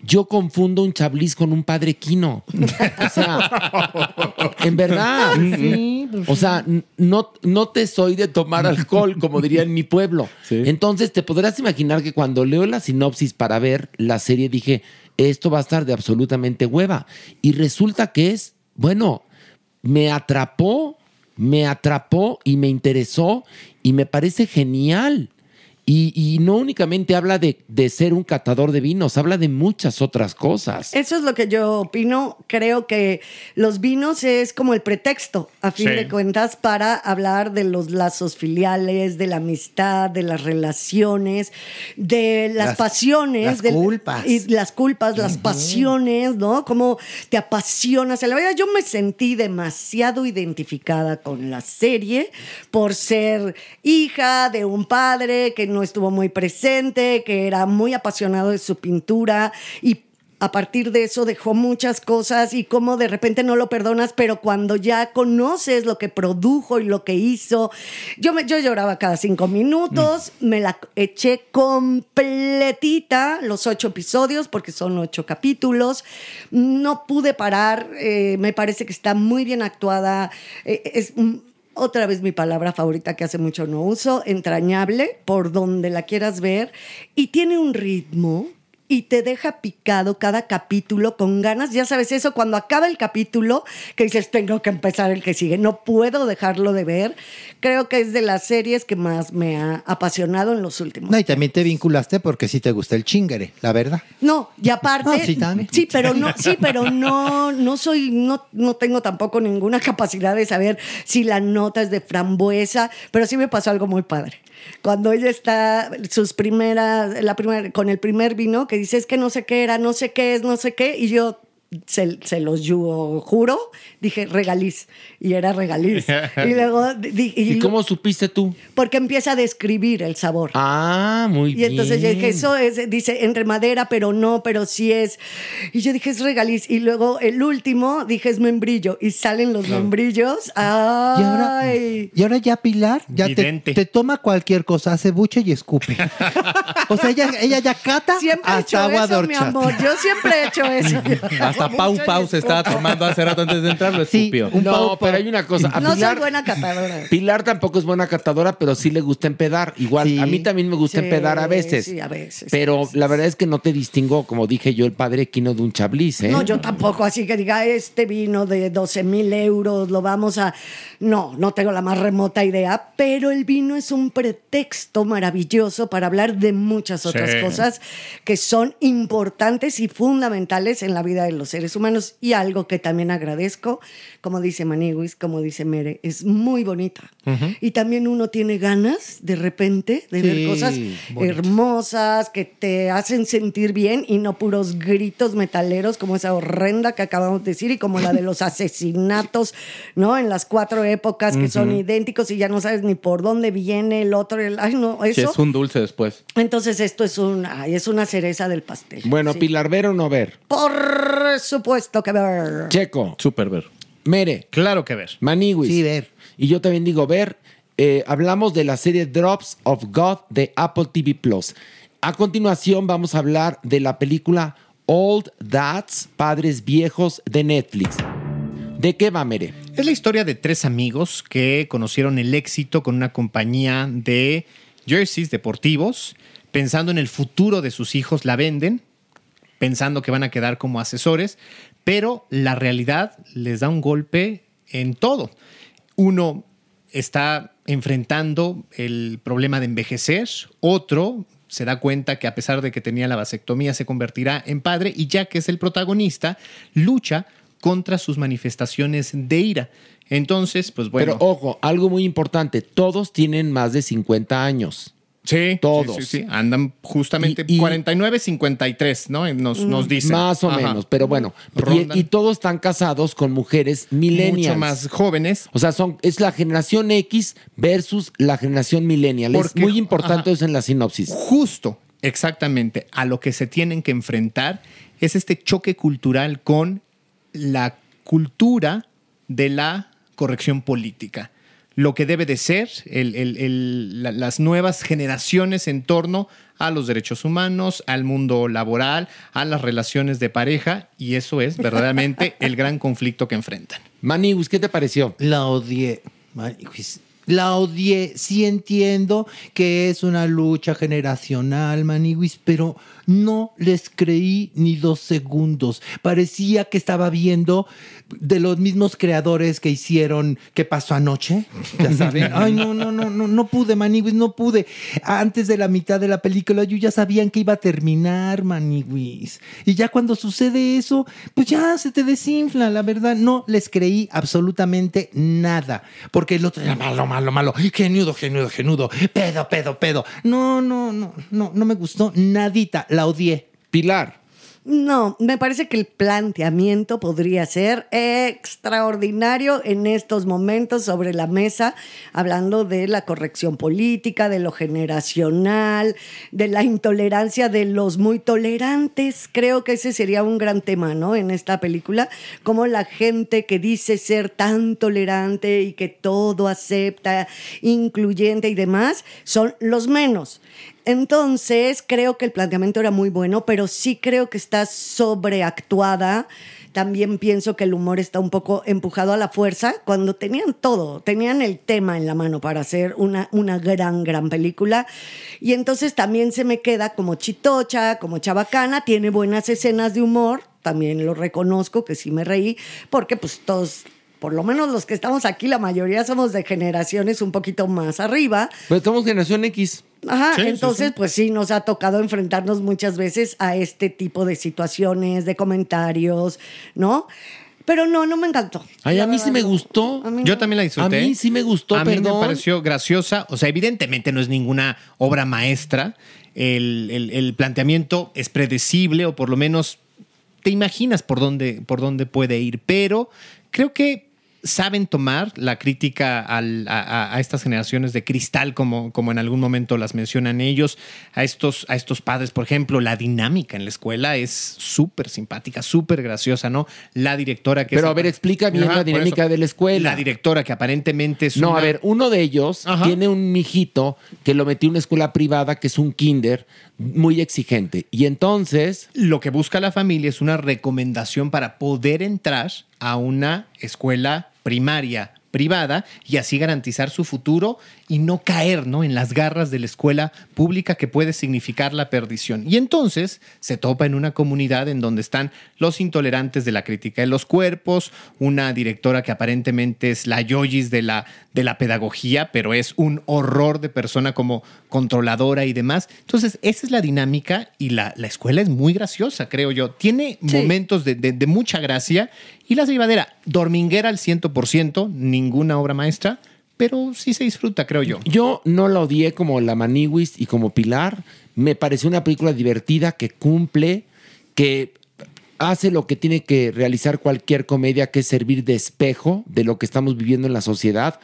yo confundo un chablis con un padre quino. O sea, en verdad. O sea, no, no te soy de tomar alcohol, como diría en mi pueblo. Entonces, te podrás imaginar que cuando leo la sinopsis para ver la serie, dije, esto va a estar de absolutamente hueva. Y resulta que es, bueno, me atrapó, me atrapó y me interesó y me parece genial. Y, y no únicamente habla de, de ser un catador de vinos, habla de muchas otras cosas. Eso es lo que yo opino. Creo que los vinos es como el pretexto, a fin Sí. de cuentas, para hablar de los lazos filiales, de la amistad, de las relaciones, de las, Las- pasiones. las culpas. Y las culpas, las pasiones, ¿no? Cómo te apasionas. En la vida yo me sentí demasiado identificada con la serie por ser hija de un padre que no estuvo muy presente, que era muy apasionado de su pintura y a partir de eso dejó muchas cosas y cómo de repente no lo perdonas, pero cuando ya conoces lo que produjo y lo que hizo, yo, me, yo lloraba cada cinco minutos, me la eché completita, los ocho episodios, porque son ocho capítulos, no pude parar, eh, me parece que está muy bien actuada, eh, es... otra vez mi palabra favorita que hace mucho no uso, entrañable, por donde la quieras ver, y tiene un ritmo y te deja picado cada capítulo con ganas. Ya sabes eso, cuando acaba el capítulo, que dices, tengo que empezar el que sigue, no puedo dejarlo de ver. Creo que es de las series que más me ha apasionado en los últimos. No, y también te vinculaste porque sí te gusta el chingere, la verdad. No, y aparte. Ah, sí, también. Sí, pero no, sí, pero no, no soy, no, no tengo tampoco ninguna capacidad de saber si la nota es de frambuesa, pero sí me pasó algo muy padre. Cuando ella está, sus primeras, la primera, con el primer vino, que dice es que no sé qué era, no sé qué es, no sé qué, y yo se, se los yo juro, dije regaliz, y era regaliz. y luego, di- y ¿Y cómo supiste tú? porque empieza a describir el sabor. Ah, muy Y bien. entonces yo dije, eso es, dice, entre madera, pero no, pero sí es. Y yo dije, es regaliz. Y luego el último, dije, es membrillo. Y salen los membrillos. ¡Ay! Y ahora ya Pilar ya te, te toma cualquier cosa, hace buche y escupe. o sea, ella, ella ya cata Siempre he hecho hasta agua de eso, mi amor. Yo siempre he hecho eso. Hasta Pau Pau se estaba tomando hace rato antes de entrar, lo escupió. No, pero hay una cosa. A No soy Pilar, buena catadora. Pilar tampoco es buena catadora, pero sí le gusta empedar. Igual, a mí también me gusta Sí, empedar a veces. sí, a veces, Pero la verdad es que no te distingo, como dije yo, el padre Quino de un chablis, ¿eh? No, yo tampoco, así que diga, este vino de 12 mil euros, lo vamos a... No, no tengo la más remota idea, pero el vino es un pretexto maravilloso para hablar de muchas otras Sí. cosas que son importantes y fundamentales en la vida de los seres humanos. Y algo que también agradezco, como dice Maniwis, como dice Mere, es muy bonita. Y también uno tiene ganas de repente de Sí, ver cosas bonito. hermosas que te hacen sentir bien y no puros gritos metaleros como esa horrenda que acabamos de decir y como la de los asesinatos, ¿no? En las cuatro épocas que son idénticos y ya no sabes ni por dónde viene el otro. el- ay, no, Sí, eso. es un dulce después. Entonces esto es, un, ay, es una cereza del pastel. Bueno, Sí. Pilar, ¿ver o no ver? Por supuesto que ver. Checo. Super ver. Mere. Claro que ver. Maniwis. Sí, ver. Y yo también digo ver. Eh, hablamos de la serie Drops of God de Apple TV Plus. A continuación vamos a hablar de la película Old Dads, Padres Viejos de Netflix. ¿De qué va, Mere? Es la historia de tres amigos que conocieron el éxito con una compañía de jerseys deportivos. Pensando en el futuro de sus hijos, la venden, pensando que van a quedar como asesores, pero la realidad les da un golpe en todo. Uno está enfrentando el problema de envejecer, otro se da cuenta que a pesar de que tenía la vasectomía se convertirá en padre y ya que es el protagonista, lucha contra sus manifestaciones de ira. Entonces, pues bueno. Pero ojo, algo muy importante, todos tienen más de 50 años. Sí, todos. Sí, sí, sí. Andan justamente 49, 53, ¿no? Nos, nos dicen. Más o Ajá. menos, pero bueno. Y, y todos están casados con mujeres millennials. Mucho más jóvenes. O sea, son, es la generación X versus la generación millennial. es Porque- muy importante ajá. eso en la sinopsis. Justo, exactamente, a lo que se tienen que enfrentar es este choque cultural con la cultura de la corrección política. Lo que debe de ser el- el- el- la- las nuevas generaciones en torno a los derechos humanos, al mundo laboral, a las relaciones de pareja, y eso es verdaderamente el gran conflicto que enfrentan. Maniwis, ¿qué te pareció? La odié. Maniwis. La odié. Sí entiendo que es una lucha generacional, Maniwis, pero no les creí ni dos segundos. Parecía que estaba viendo de los mismos creadores que hicieron ¿Qué pasó anoche? Ya saben. Ay, no, no, no, no, no pude, Maniwis, no pude. Antes de la mitad de la película yo ya sabía en qué iba a terminar, Maniwis. Y ya cuando sucede eso, pues ya se te desinfla, la verdad. No les creí absolutamente nada. Porque el otro era malo, malo, malo. Genudo, genudo, genudo. Pedo, pedo, pedo. No, no, no, no, no me gustó nadita. La odié. Pilar. No, me parece que el planteamiento podría ser extraordinario en estos momentos sobre la mesa, hablando de la corrección política, de lo generacional, de la intolerancia de los muy tolerantes. Creo que ese sería un gran tema, ¿no? En esta película, como la gente que dice ser tan tolerante y que todo acepta, incluyente y demás, son los menos. Entonces, creo que el planteamiento era muy bueno, pero sí creo que está sobreactuada. También pienso que el humor está un poco empujado a la fuerza cuando tenían todo, tenían el tema en la mano para hacer una, una gran, gran película. Y entonces también se me queda como chitocha, como chabacana, tiene buenas escenas de humor, también lo reconozco que sí me reí, porque pues todos por lo menos los que estamos aquí, la mayoría somos de generaciones un poquito más arriba. Pues estamos generación X. Ajá, Sí, entonces sí. pues sí, nos ha tocado enfrentarnos muchas veces a este tipo de situaciones, de comentarios, ¿no? Pero no, no me encantó. Ay, a mí sí me gustó. Yo también la disfruté. A mí sí me gustó, A mí me pareció graciosa. O sea, evidentemente no es ninguna obra maestra. El, el- el planteamiento es predecible o por lo menos te imaginas por dónde, por dónde puede ir. Pero creo que saben tomar la crítica al- a, estas generaciones de cristal, como, como en algún momento las mencionan ellos, a estos, a estos padres, por ejemplo, la dinámica en la escuela es súper simpática, súper graciosa, ¿no? La directora que... Pero es- a ver, explica bien Ajá, la dinámica eso. de la escuela. La directora que aparentemente es No, una- a ver, uno de ellos tiene un mijito que lo metió en una escuela privada que es un kinder muy exigente. Y entonces... Lo que busca la familia es una recomendación para poder entrar a una escuela primaria privada y así garantizar su futuro y no caer ¿no? en las garras de la escuela pública que puede significar la perdición. Y entonces se topa en una comunidad en donde están los intolerantes de la crítica de los cuerpos, una directora que aparentemente es la yoyis de la, de la pedagogía, pero es un horror de persona como controladora y demás. Entonces, esa es la dinámica y la, la escuela es muy graciosa, creo yo. Tiene Sí. momentos de, de- de mucha gracia y la llevadera, dorminguera al 100%, ninguna obra maestra, pero sí se disfruta, creo yo. Yo no la odié como la Maniwis y como Pilar. Me pareció una película divertida que cumple, que hace lo que tiene que realizar cualquier comedia, que es servir de espejo de lo que estamos viviendo en la sociedad.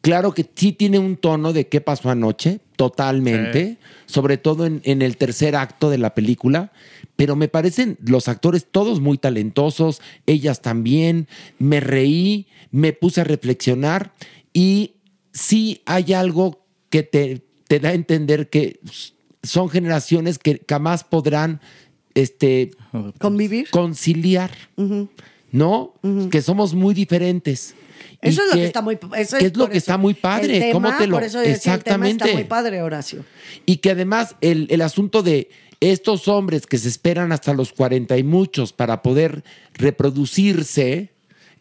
Claro que sí tiene un tono de qué pasó anoche, totalmente, sobre todo en, en el tercer acto de la película, pero me parecen los actores todos muy talentosos, ellas también, me reí, me puse a reflexionar y sí hay algo que te, te da a entender que son generaciones que jamás podrán este, convivir, conciliar, ¿no? Que somos muy diferentes. Eso es lo que está muy eso que es lo que eso. está muy padre. Tema, ¿Cómo te lo por eso decía, el tema exactamente? está muy padre, Horacio. Y que además el, el asunto de estos hombres que se esperan hasta los 40 y muchos para poder reproducirse,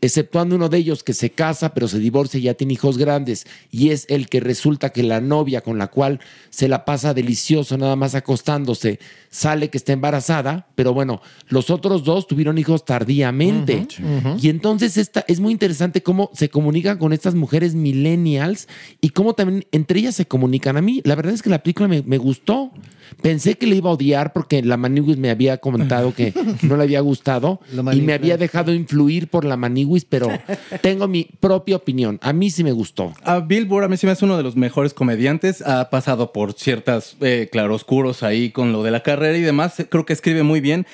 exceptuando uno de ellos que se casa pero se divorcia y ya tiene hijos grandes, y es el que resulta que la novia con la cual se la pasa delicioso nada más acostándose, sale que está embarazada, pero bueno, los otros dos tuvieron hijos tardíamente. Y entonces esta, es muy interesante cómo se comunican con estas mujeres millennials y cómo también entre ellas se comunican. A mí, la verdad es que la película me, me gustó. Pensé que le iba a odiar porque la Maniguis me había comentado que no le había gustado y me había dejado influir por la Maniguis, pero tengo mi propia opinión. A mí sí me gustó. A Bill Burr a mí se me hace uno de los mejores comediantes. Ha pasado por ciertas eh, claroscuros ahí con lo de la carrera y demás. Creo que escribe muy bien.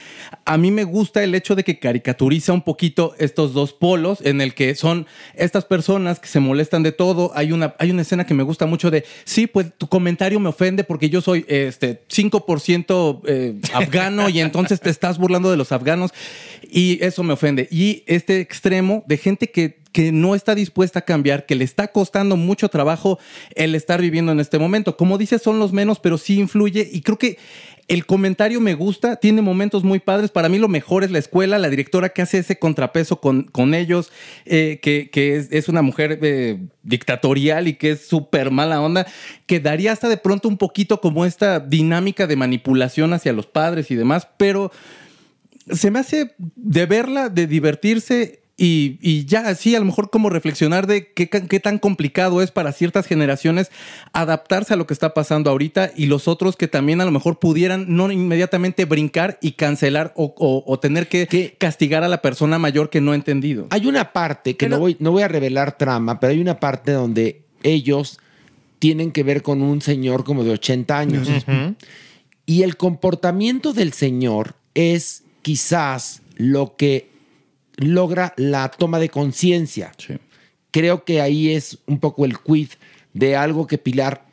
A mí me gusta el hecho de que caricaturiza un poquito estos dos polos en el que son estas personas que se molestan de todo. Hay una, hay una escena que me gusta mucho de, sí, pues tu comentario me ofende porque yo soy este 5% eh, afgano y entonces te estás burlando de los afganos y eso me ofende. Y este extremo de gente que, que no está dispuesta a cambiar, que le está costando mucho trabajo el estar viviendo en este momento. Como dices, son los menos, pero sí influye y creo que el comentario me gusta, tiene momentos muy padres. Para mí lo mejor es la escuela, la directora que hace ese contrapeso con, con ellos, eh, que, que es, una mujer eh, dictatorial y que es súper mala onda, que daría hasta de pronto un poquito como esta dinámica de manipulación hacia los padres y demás, pero se me hace de verla, de divertirse y, y ya así a lo mejor como reflexionar de qué, tan complicado es para ciertas generaciones adaptarse a lo que está pasando ahorita y los otros que también a lo mejor pudieran no inmediatamente brincar y cancelar o, o- o tener que castigar a la persona mayor que no ha entendido. Hay una parte que no, voy, no voy a revelar trama, pero hay una parte donde ellos tienen que ver con un señor como de 80 años. Y el comportamiento del señor es quizás lo que logra la toma de conciencia. Creo que ahí es un poco el quid de algo que Pilar,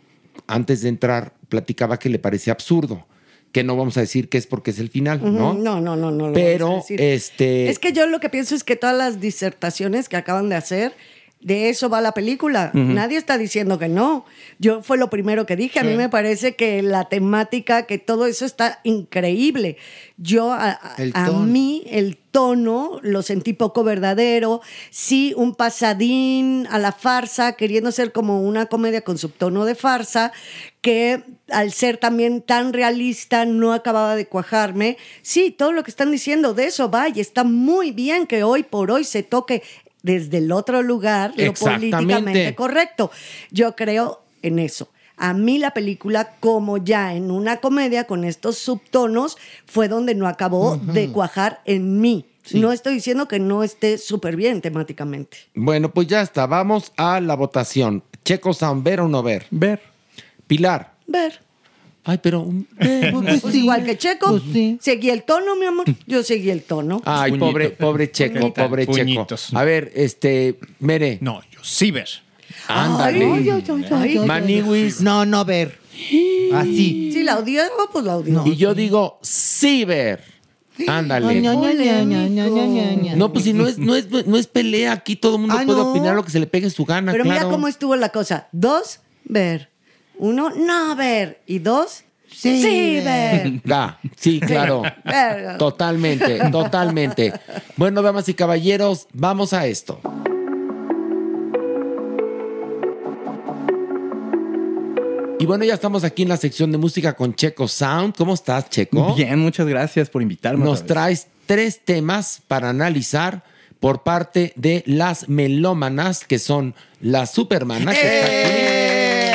antes de entrar, platicaba que le parecía absurdo. Que no vamos a decir que es porque es el final, ¿no? No, no, no, no. lo Pero, vamos a decir. este. Es que yo lo que pienso es que todas las disertaciones que acaban de hacer, de eso va la película. Nadie está diciendo que no. Yo fue lo primero que dije. A mí Sí. me parece que la temática, que todo eso está increíble. Yo, a, mí, el tono lo sentí poco verdadero. Sí, un pasadín a la farsa, queriendo ser como una comedia con subtono de farsa, que al ser también tan realista no acababa de cuajarme. Sí, todo lo que están diciendo de eso va y está muy bien que hoy por hoy se toque desde el otro lugar lo políticamente correcto. Yo creo en eso. A mí la película, como ya en una comedia con estos subtonos, fue donde no acabó de cuajar en mí. No estoy diciendo que no esté súper bien temáticamente. Bueno, pues ya está. Vamos a la votación. Checo Sound, ¿ver o no ver? Ver. Pilar. Ver. Ay, pero. Pues igual que Checo. Seguí el tono, mi amor. Yo seguí el tono. Ay, Puñito. pobre, pobre Checo, Puñita. pobre Puñitos. Checo. A ver, este, Mere. No, yo sí ver. Ándale. Ay, ay, ay, ay, ay. Maniwis. No, no ver. Así. Si la odió, pues la odió. Y yo digo, sí ver. Ándale. No, pues si no es, no es, no es pelea, aquí todo el mundo Ah, puede no. opinar lo que se le pegue su gana, Pero claro. mira cómo estuvo la cosa. Dos, ver. Uno, no ver. Y dos, sí, ver. Ah, sí, claro. Ver. Totalmente, totalmente. Bueno, damas y caballeros, vamos a esto. Y bueno, ya estamos aquí en la sección de música con Checo Sound. ¿Cómo estás, Checo? Bien, muchas gracias por invitarme. Nos traes tres temas para analizar por parte de las melómanas, que son la supermanas, que está aquí,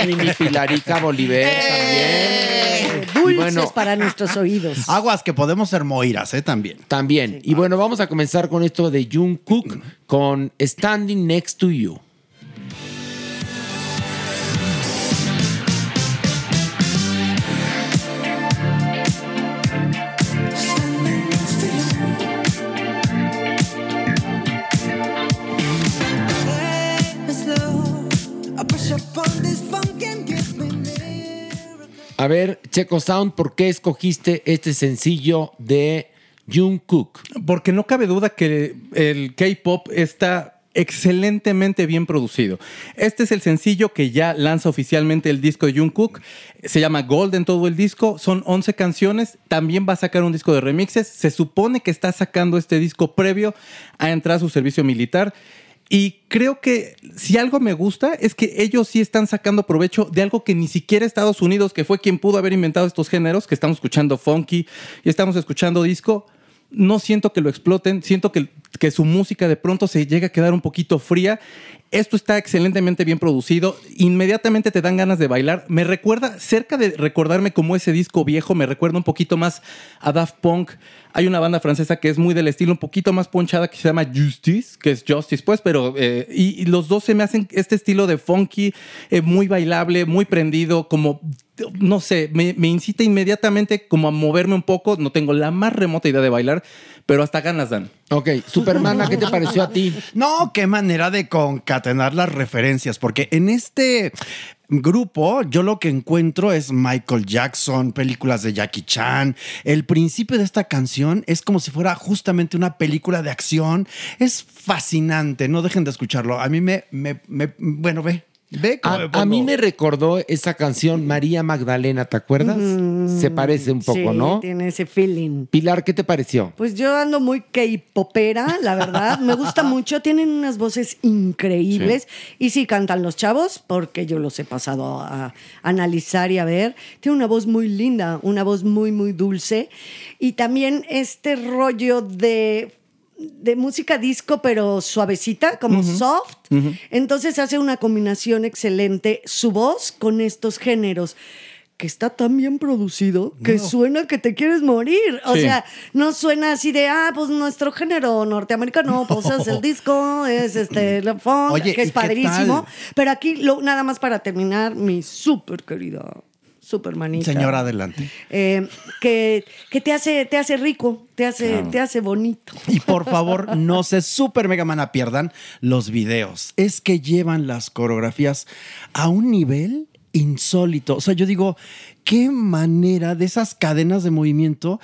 y mi Pilarica Bolívar también. Dulces bueno, para nuestros oídos. Aguas que podemos ser moiras, ¿eh? También. También. Y bueno, vamos a comenzar con esto de Jung Cook con Standing Next to You. A ver, Checo Sound, ¿por qué escogiste este sencillo de Jung Cook? Porque no cabe duda que el K-pop está excelentemente bien producido. Este es el sencillo que ya lanza oficialmente el disco de Jungkook. Se llama Gold en todo el disco. Son 11 canciones. También va a sacar un disco de remixes. Se supone que está sacando este disco previo a entrar a su servicio militar. Y creo que si algo me gusta es que ellos sí están sacando provecho de algo que ni siquiera Estados Unidos, que fue quien pudo haber inventado estos géneros, que estamos escuchando funky y estamos escuchando disco, no siento que lo exploten, siento que, que su música de pronto se llega a quedar un poquito fría Esto está excelentemente bien producido. Inmediatamente te dan ganas de bailar. Me recuerda, cerca de recordarme como ese disco viejo, me recuerda un poquito más a Daft Punk. Hay una banda francesa que es muy del estilo un poquito más ponchada que se llama Justice, que es Justice, pues, pero. eh, y, los dos se me hacen este estilo de funky, eh, muy bailable, muy prendido, como. No sé, me, me incita inmediatamente como a moverme un poco. No tengo la más remota idea de bailar, pero hasta ganas dan. Ok, Supermana, ¿qué te pareció a ti? No, qué manera de concatenar las referencias, porque en este grupo yo lo que encuentro es Michael Jackson, películas de Jackie Chan. El principio de esta canción es como si fuera justamente una película de acción. Es fascinante, no dejen de escucharlo. A mí me, me, me- bueno, ve. Ve cómo me A, mí me recordó esa canción María Magdalena, ¿te acuerdas? Se parece un poco, sí, ¿no? Tiene ese feeling. Pilar, ¿qué te pareció? Pues yo ando muy K-popera, la verdad. Me gusta mucho. Tienen unas voces increíbles. Y sí cantan los chavos, porque yo los he pasado a analizar y a ver. Tiene una voz muy linda, una voz muy, muy dulce. Y también este rollo de de música disco, pero suavecita, como soft. Entonces hace una combinación excelente su voz con estos géneros que está tan bien producido que suena que te quieres morir. O Sí. sea, no suena así de, ah, pues nuestro género norteamericano, pues es el disco, es este, el funk, Oye, que ¿y es padrísimo. Pero aquí, lo, nada más para terminar, mi súper querida, súper manita. Señora, adelante. eh, que, que te hace, te hace rico, te hace, te hace bonito. Y por favor, no se super mega mana pierdan los videos. Es que llevan las coreografías a un nivel insólito. O sea, yo digo, qué manera de esas cadenas de movimiento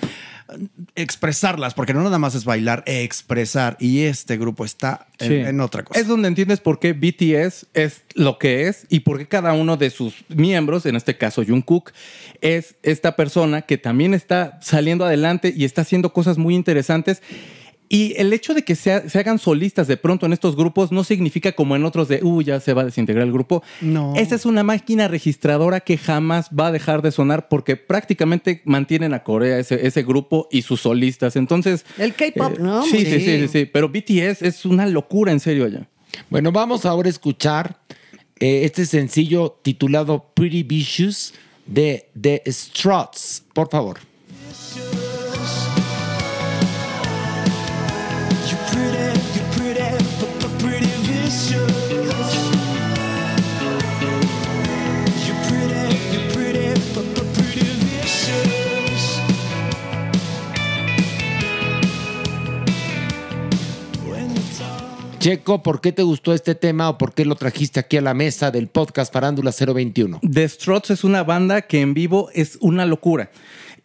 expresarlas, porque no nada más es bailar, expresar. Y este grupo está en, Sí. en otra cosa. Es donde entiendes por qué BTS es lo que es y por qué cada uno de sus miembros, en este caso Jungkook, es esta persona que también está saliendo adelante y está haciendo cosas muy interesantes. Y el hecho de que se, se hagan solistas de pronto en estos grupos no significa como en otros de, uh, ya se va a desintegrar el grupo. No. Esa es una máquina registradora que jamás va a dejar de sonar porque prácticamente mantienen a Corea ese, ese grupo y sus solistas. Entonces... El K-pop, eh, ¿no? Sí, sí, sí, sí, sí. Pero BTS es una locura en serio allá. Bueno, vamos ahora a escuchar eh, este sencillo titulado Pretty Vicious de The Struts. Por favor. Checo, ¿por qué te gustó este tema o por qué lo trajiste aquí a la mesa del podcast Farándula 021? The Struts es una banda que en vivo es una locura.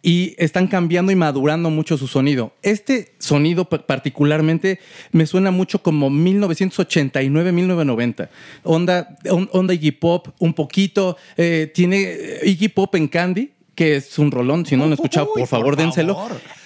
Y están cambiando y madurando mucho su sonido. Este sonido pa- particularmente me suena mucho como 1989-1990. Onda, on- onda Iggy Pop, un poquito. eh, tiene Iggy Pop en Candy, que es un rolón. Si no lo han escuchado, por favor, por dénselo.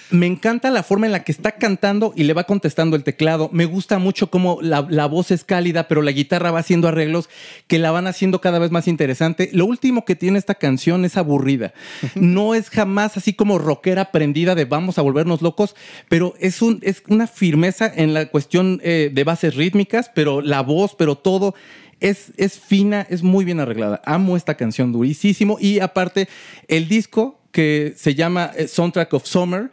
Me encanta la forma en la que está cantando y le va contestando el teclado. Me gusta mucho cómo la, la voz es cálida, pero la guitarra va haciendo arreglos que la van haciendo cada vez más interesante. Lo último que tiene esta canción es aburrida. No es jamás así como rockera prendida de vamos a volvernos locos, pero es, un, es una firmeza en la cuestión eh, de bases rítmicas, pero la voz, pero todo. Es, es fina, es muy bien arreglada. Amo esta canción durísimo. Y aparte, el disco que se llama eh, Soundtrack of Summer,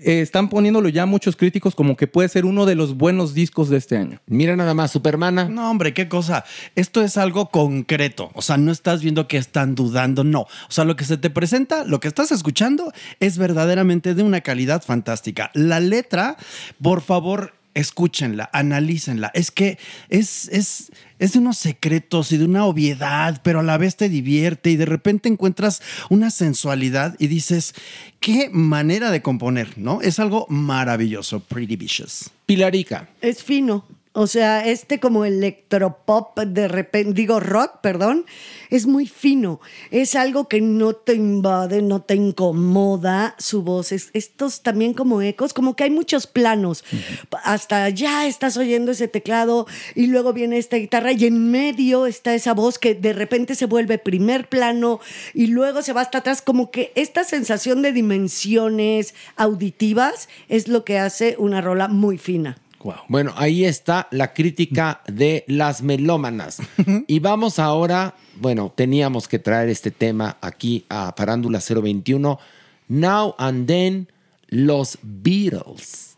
eh, están poniéndolo ya muchos críticos como que puede ser uno de los buenos discos de este año. Mira nada más, Supermana. No, hombre, qué cosa. Esto es algo concreto. O sea, no estás viendo que están dudando, no. O sea, lo que se te presenta, lo que estás escuchando es verdaderamente de una calidad fantástica. La letra, por favor, escúchenla, analícenla. Es que es, es, es de unos secretos y de una obviedad, pero a la vez te divierte y de repente encuentras una sensualidad y dices, qué manera de componer, ¿no? Es algo maravilloso, Pretty Vicious. Pilarica. Es fino. O sea, este como electropop de repente, digo rock, perdón, es muy fino. Es algo que no te invade, no te incomoda su voz. Es- estos también como ecos, como que hay muchos planos. Hasta ya estás oyendo ese teclado y luego viene esta guitarra y en medio está esa voz que de repente se vuelve primer plano y luego se va hasta atrás. Como que esta sensación de dimensiones auditivas es lo que hace una rola muy fina. Bueno, ahí está la crítica de las melómanas. y vamos ahora, bueno, teníamos que traer este tema aquí a Farándula 021. Now and then, los Beatles.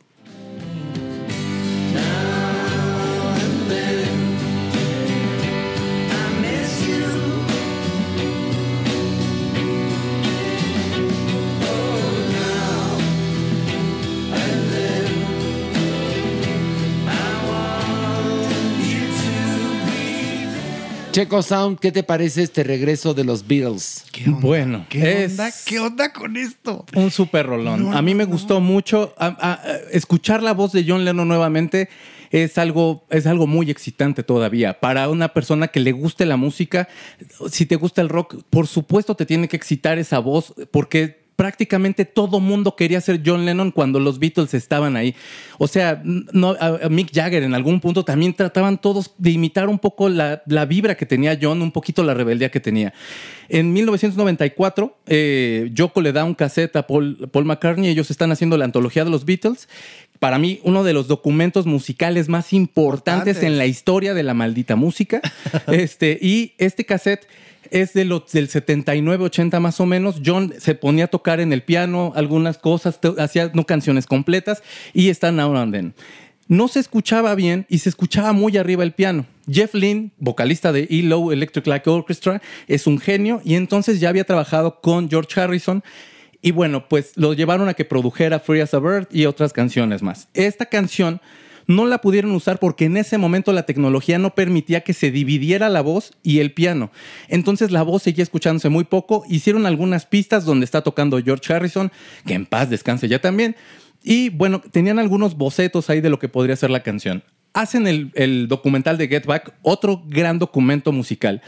Checo Sound, ¿qué te parece este regreso de los Beatles? Bueno, ¿Qué es onda? ¿Qué onda con esto? un super rolón. No, a mí no, me gustó mucho. A- a- a- escuchar la voz de John Lennon nuevamente es algo, es algo muy excitante todavía. Para una persona que le guste la música, si te gusta el rock, por supuesto te tiene que excitar esa voz porque prácticamente todo mundo quería ser John Lennon cuando los Beatles estaban ahí. O sea, no, a- Mick Jagger en algún punto también trataban todos de imitar un poco la, la vibra que tenía John, un poquito la rebeldía que tenía. En 1994, eh, Yoko le da un cassette a Paul, Paul McCartney, ellos están haciendo la antología de los Beatles. Para mí, uno de los documentos musicales más importantes en la historia de la maldita música. este, y este cassette es de los del 79, 80 más o menos. John se ponía a tocar en el piano algunas cosas, hacía no canciones completas y está Now and Then. No se escuchaba bien y se escuchaba muy arriba el piano. Jeff Lynne, vocalista de ELO Electric Light Orchestra, es un genio y entonces ya había trabajado con George Harrison y bueno, pues lo llevaron a que produjera Free as a Bird y otras canciones más. Esta canción no la pudieron usar porque en ese momento la tecnología no permitía que se dividiera la voz y el piano. Entonces la voz seguía escuchándose muy poco. Hicieron algunas pistas donde está tocando George Harrison, que en paz descanse ya también. Y bueno, tenían algunos bocetos ahí de lo que podría ser la canción. Hacen el, documental de Get Back, otro gran documento musical.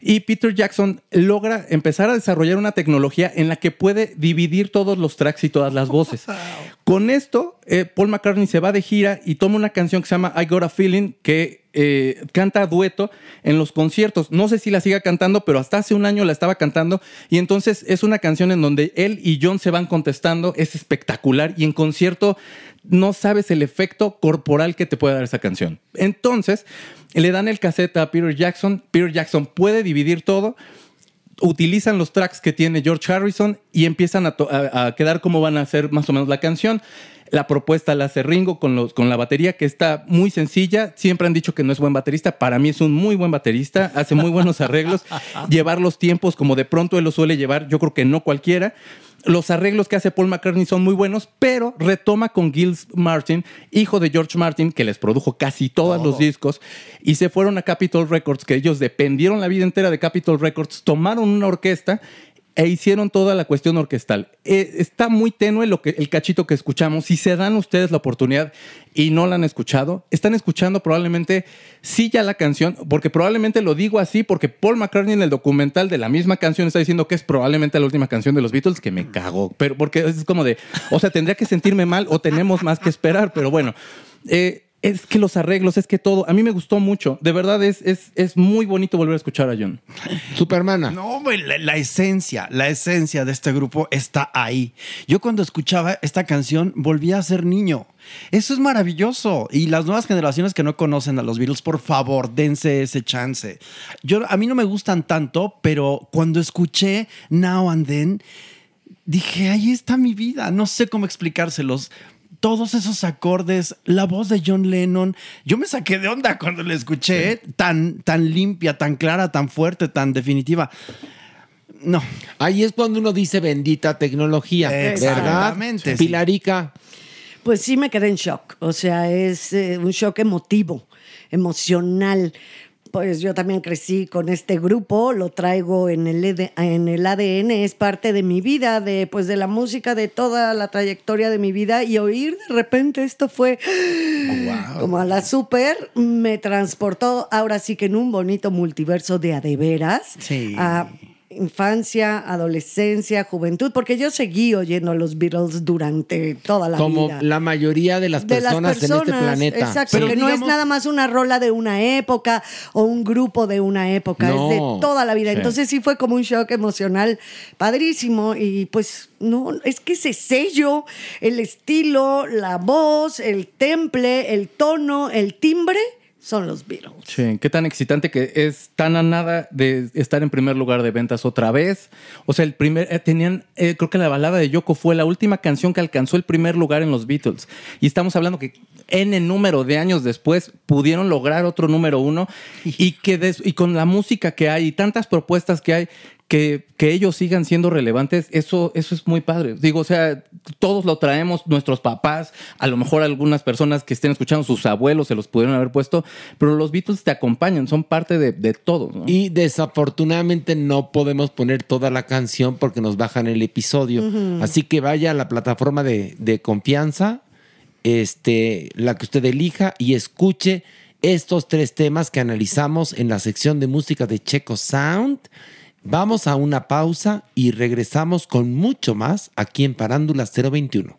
Y Peter Jackson logra empezar a desarrollar una tecnología en la que puede dividir todos los tracks y todas las voces. Con esto, eh, Paul McCartney se va de gira y toma una canción que se llama I Got a Feeling que eh, canta dueto en los conciertos. No sé si la siga cantando, pero hasta hace un año la estaba cantando. Y entonces es una canción en donde él y John se van contestando. Es espectacular. Y en concierto no sabes el efecto corporal que te puede dar esa canción. Entonces le dan el cassette a Peter Jackson. Peter Jackson puede dividir todo utilizan los tracks que tiene George Harrison y empiezan a, to- a- a quedar como van a hacer más o menos la canción. La propuesta la hace Ringo con, los, con la batería, que está muy sencilla. Siempre han dicho que no es buen baterista. Para mí es un muy buen baterista. Hace muy buenos arreglos. Llevar los tiempos como de pronto él lo suele llevar, yo creo que no cualquiera. Los arreglos que hace Paul McCartney son muy buenos, pero retoma con Gilles Martin, hijo de George Martin, que les produjo casi todos los discos, y se fueron a Capitol Records, que ellos dependieron la vida entera de Capitol Records, tomaron una orquesta e hicieron toda la cuestión orquestal. Eh, está muy tenue lo que, el cachito que escuchamos. Si se dan ustedes la oportunidad y no la han escuchado, están escuchando probablemente sí ya la canción, porque probablemente lo digo así, porque Paul McCartney en el documental de la misma canción está diciendo que es probablemente la última canción de los Beatles, que me cago, pero porque es como de, o sea, tendría que sentirme mal o tenemos más que esperar, pero bueno. eh, es que los arreglos, es que todo, a mí me gustó mucho. De verdad es, es, es muy bonito volver a escuchar a John. Supermana. No, la, la esencia, la esencia de este grupo está ahí. Yo cuando escuchaba esta canción volvía a ser niño. Eso es maravilloso. Y las nuevas generaciones que no conocen a los Beatles, por favor, dense ese chance. Yo, a mí no me gustan tanto, pero cuando escuché Now and Then, dije, ahí está mi vida. No sé cómo explicárselos. Todos esos acordes, la voz de John Lennon, yo me saqué de onda cuando la escuché, tan, tan limpia, tan clara, tan fuerte, tan definitiva. No. Ahí es cuando uno dice bendita tecnología, ¿verdad? Exactamente, sí. Pilarica. Pues sí me quedé en shock. O sea, es eh, un shock emotivo, emocional. Pues yo también crecí con este grupo, lo traigo en el, ED en el ADN, es parte de mi vida, de, pues de la música, de toda la trayectoria de mi vida. Y oír de repente esto fue como a la super, me transportó ahora sí que en un bonito multiverso de adeveras. Sí. a infancia, adolescencia, juventud, porque yo seguí oyendo a los Beatles durante toda la Como vida. la mayoría de las de las personas, en este planeta. Exacto, que no es nada más una rola de una época o un grupo de una época, No. es de toda la vida. Sí. Entonces sí fue como un shock emocional padrísimo y pues no, es que ese sello, el estilo, la voz, el temple, el tono, el timbre son los Beatles. Sí, qué tan excitante que es tan a nada de estar en primer lugar de ventas otra vez. O sea, el primer, eh, tenían, eh, creo que la balada de Yoko fue la última canción que alcanzó el primer lugar en los Beatles. Y estamos hablando que N número de años después pudieron lograr otro número uno y que des- y con la música que hay y tantas propuestas que hay, que, que ellos sigan siendo relevantes, eso, eso es muy padre. Digo, o sea, todos lo traemos, nuestros papás, a lo mejor algunas personas que estén escuchando, sus abuelos se los pudieron haber puesto, pero los Beatles te acompañan, son parte de, de todo. ¿no? Y desafortunadamente no podemos poner toda la canción porque nos bajan el episodio. Así que vaya a la plataforma de, de confianza, este, la que usted elija, y escuche estos tres temas que analizamos en la sección de música de Checo Sound. Vamos a una pausa y regresamos con mucho más aquí en Parándula 021.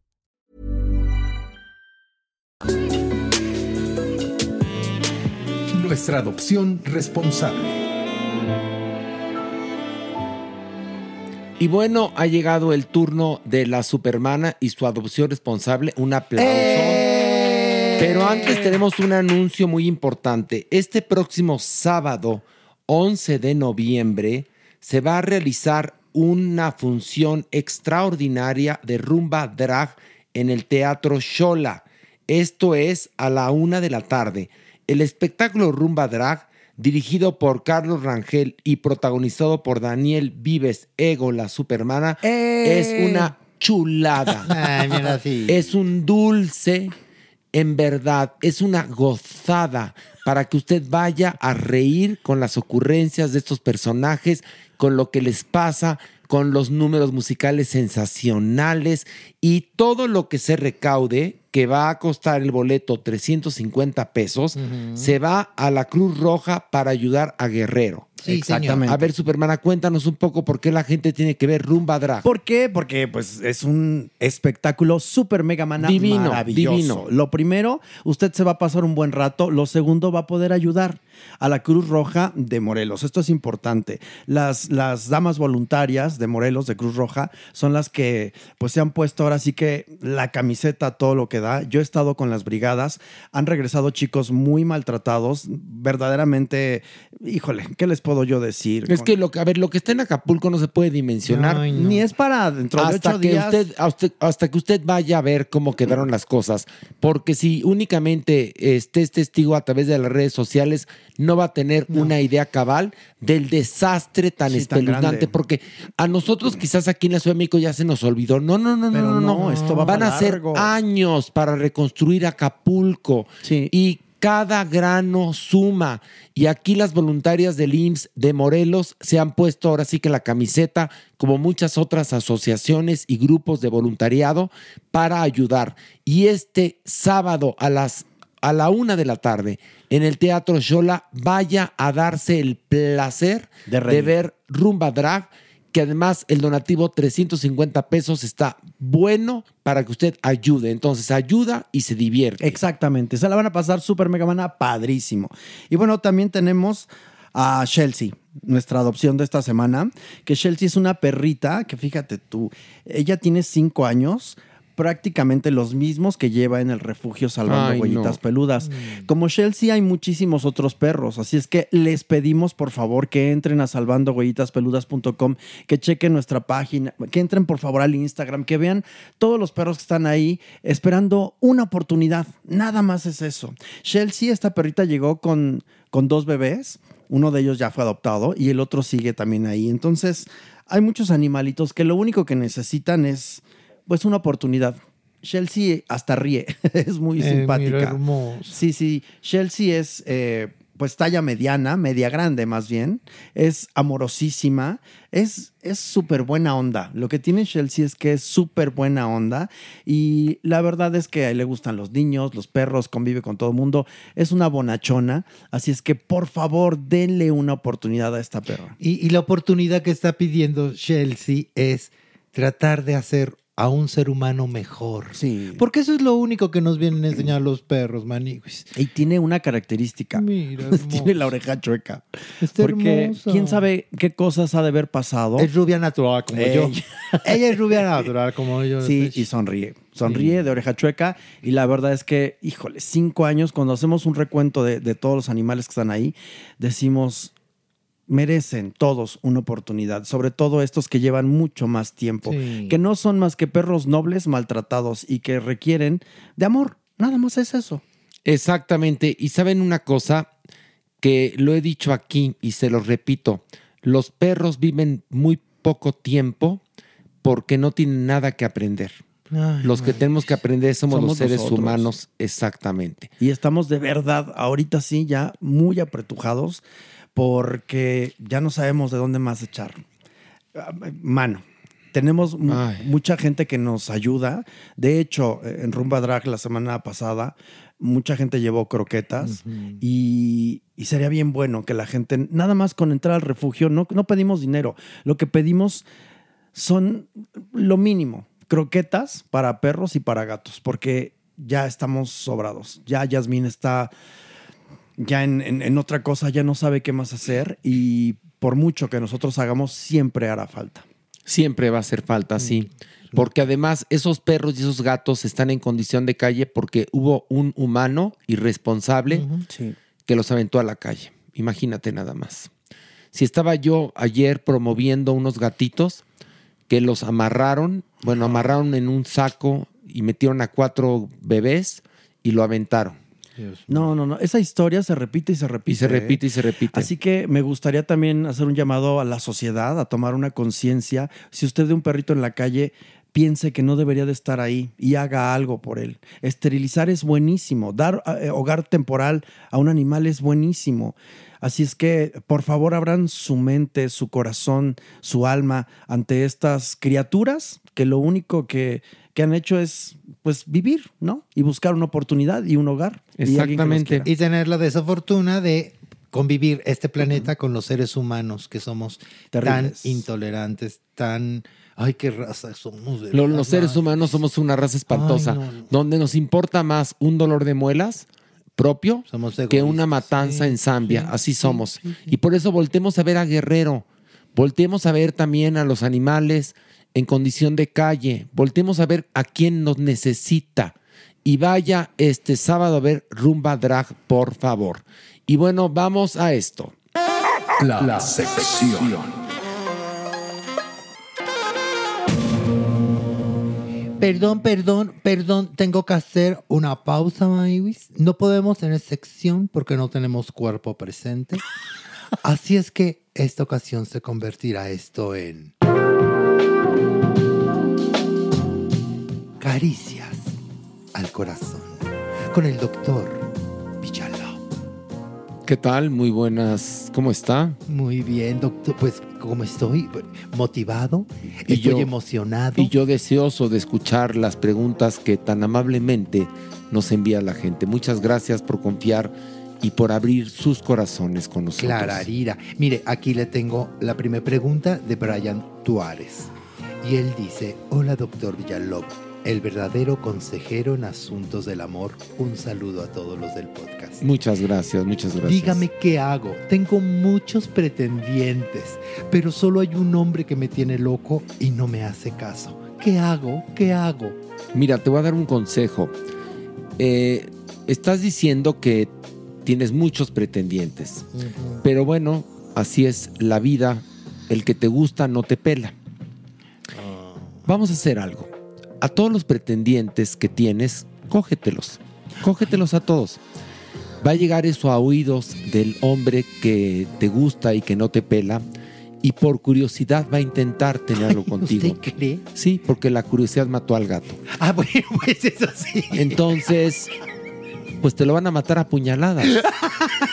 Nuestra adopción responsable. Y bueno, ha llegado el turno de la Supermana y su adopción responsable. Un aplauso. Pero antes tenemos un anuncio muy importante. Este próximo sábado, 11 de noviembre, se va a realizar una función extraordinaria de rumba drag en el Teatro Shola. Esto es a la una de la tarde. El espectáculo Rumba Drag, dirigido por Carlos Rangel y protagonizado por Daniel Vives, Ego, la Supermana, ¡Eh! es una chulada. Ay, mira, sí. Es un dulce, en verdad, es una gozada para que usted vaya a reír con las ocurrencias de estos personajes, con lo que les pasa, con los números musicales sensacionales y todo lo que se recaude, que va a costar el boleto 350 pesos, se va a la Cruz Roja para ayudar a Guerrero. Sí, Exactamente. A ver, Supermana, cuéntanos un poco por qué la gente tiene que ver Rumba Drag. ¿Por qué? Porque pues es un espectáculo súper mega mana Divino, maravilloso. divino. Lo primero, usted se va a pasar un buen rato. Lo segundo, va a poder ayudar a la Cruz Roja de Morelos. Esto es importante. Las, las damas voluntarias de Morelos, de Cruz Roja, son las que pues se han puesto ahora sí que la camiseta, todo lo que da. Yo he estado con las brigadas. Han regresado chicos muy maltratados. Verdaderamente, híjole, ¿qué les puedo puedo yo decir? Es que lo que, a ver, lo que está en Acapulco no se puede dimensionar. Ay, no. Ni es para dentro de ocho que días. Usted, a usted- hasta que usted vaya a ver cómo quedaron las cosas. Porque si únicamente estés testigo a través de las redes sociales, no va a tener una idea cabal del desastre tan Sí, espeluznante. porque a nosotros quizás aquí en la Ciudad de México ya se nos olvidó. No, no, no, Pero no, no, no, esto va Van para a ser largo. años para reconstruir Acapulco. Y cada grano suma. Y aquí las voluntarias del IMSS de Morelos se han puesto ahora sí que la camiseta, como muchas otras asociaciones y grupos de voluntariado, para ayudar. Y este sábado a las a la una de la tarde en el Teatro Xola, vaya a darse el placer De de, ver Rumba Drag, que además el donativo 350 pesos está bueno para que usted ayude. Entonces ayuda y se divierte. Exactamente, se la van a pasar súper mega mana padrísimo. Y bueno, también tenemos a Chelsea, nuestra adopción de esta semana, que Chelsea es una perrita que fíjate tú, ella tiene cinco años, prácticamente los mismos que lleva en el refugio salvando Ay, huellitas no. peludas. Como Chelsea hay muchísimos otros perros, así es que les pedimos por favor que entren a salvandohuellitaspeludas.com, que chequen nuestra página, que entren por favor al Instagram, que vean todos los perros que están ahí esperando una oportunidad. Nada más es eso. Chelsea, esta perrita llegó con, con dos bebés, uno de ellos ya fue adoptado y el otro sigue también ahí. Entonces, hay muchos animalitos que lo único que necesitan es pues una oportunidad. Chelsea hasta ríe, es muy Eh, simpática. mira. Sí, sí. Chelsea es eh, pues talla mediana, media grande más bien. Es amorosísima. Es es súper buena onda. Lo que tiene Chelsea es que es súper buena onda. Y la verdad es que a él le gustan los niños, los perros, convive con todo el mundo. Es una bonachona. Así es que por favor denle una oportunidad a esta perra. Y, y la oportunidad que está pidiendo Chelsea es tratar de hacer a un ser humano mejor. Sí. Porque eso es lo único que nos vienen a enseñar los perros, maniguis. Y tiene una característica. Mira, tiene la oreja chueca. Está Porque quién sabe qué cosas ha de haber pasado. Es rubia natural como yo. Ella. Es rubia natural como yo. Sí, y sonríe. Sonríe de oreja chueca. Y la verdad es que, híjole, cinco años, cuando hacemos un recuento de, de todos los animales que están ahí, decimos, merecen todos una oportunidad. Sobre todo estos que llevan mucho más tiempo. Sí. Que no son más que perros nobles maltratados y que requieren de amor. Nada más es eso. Exactamente. Y saben una cosa que lo he dicho aquí y se lo repito, los perros viven muy poco tiempo porque no tienen nada que aprender. Ay, los que ay. tenemos que aprender somos, Somos los seres nosotros. humanos, exactamente. Y estamos de verdad, ahorita sí, ya muy apretujados porque ya no sabemos de dónde más echar. Ah, Mano, tenemos mu- mucha gente que nos ayuda. De hecho, eh, en Rumba Drag la semana pasada, mucha gente llevó croquetas y, y sería bien bueno que la gente, nada más con entrar al refugio, no, no pedimos dinero. Lo que pedimos son lo mínimo, croquetas para perros y para gatos, porque ya estamos sobrados. Ya Yasmín está ya en, en- en otra cosa, ya no sabe qué más hacer y por mucho que nosotros hagamos, siempre hará falta. Siempre va a hacer falta, sí. Porque además esos perros y esos gatos están en condición de calle porque hubo un humano irresponsable que los aventó a la calle. Imagínate nada más. Si estaba yo ayer promoviendo unos gatitos que los amarraron, bueno, amarraron en un saco y metieron a cuatro bebés y lo aventaron. No, no, no. Esa historia se repite y se repite. Y se repite ¿eh? y se repite. Así que me gustaría también hacer un llamado a la sociedad a tomar una conciencia. Si usted ve un perrito en la calle, piense que no debería de estar ahí y haga algo por él. Esterilizar es buenísimo. Dar eh, hogar temporal a un animal es buenísimo. Así es que, por favor, abran su mente, su corazón, su alma ante estas criaturas que lo único que, que han hecho es pues vivir, ¿no? Y buscar una oportunidad y un hogar. y quiera. Y tener la desafortuna de convivir este planeta con los seres humanos que somos Terribles. tan intolerantes, tan... Ay, qué raza somos. de los seres man. humanos somos una raza espantosa, Ay, no, no. donde nos importa más un dolor de muelas propio que una matanza en Zambia. Así somos. Y por eso voltemos a ver a Guerrero, voltemos a ver también a los animales en condición de calle, voltemos a ver a quién nos necesita. Y vaya este sábado a ver Rumba Drag, por favor. Y bueno, vamos a esto. La sección. Perdón, perdón, perdón, tengo que hacer una pausa, Maywis. No podemos tener sección porque no tenemos cuerpo presente. Así es que esta ocasión se convertirá esto en caricias al corazón con el doctor Villalobos. ¿Qué tal? Muy buenas. ¿Cómo está? Muy bien, doctor. Pues, ¿cómo estoy? Motivado, Y estoy yo- emocionado. Y yo deseoso de escuchar las preguntas que tan amablemente nos envía la gente. Muchas gracias por confiar y por abrir sus corazones con nosotros. Clararira. Mire, aquí le tengo la primera pregunta de Brian Tuárez. Y él dice, hola doctor Villalobos, el verdadero consejero en asuntos del amor. Un saludo a todos los del podcast. Muchas gracias, muchas gracias. Dígame qué hago. Tengo muchos pretendientes, pero solo hay un hombre que me tiene loco y no me hace caso. ¿Qué hago? ¿Qué hago? Mira, te voy a dar un consejo. Eh, estás diciendo que tienes muchos pretendientes, pero bueno, así es la vida. El que te gusta no te pela. Vamos a hacer algo. A todos los pretendientes que tienes, cógetelos. Cógetelos a todos. Va a llegar eso a oídos del hombre que te gusta y que no te pela. Y por curiosidad va a intentar tenerlo contigo. ¿Usted cree? Sí, porque la curiosidad mató al gato. Ah, bueno, pues eso sí. Entonces, pues te lo van a matar a puñaladas.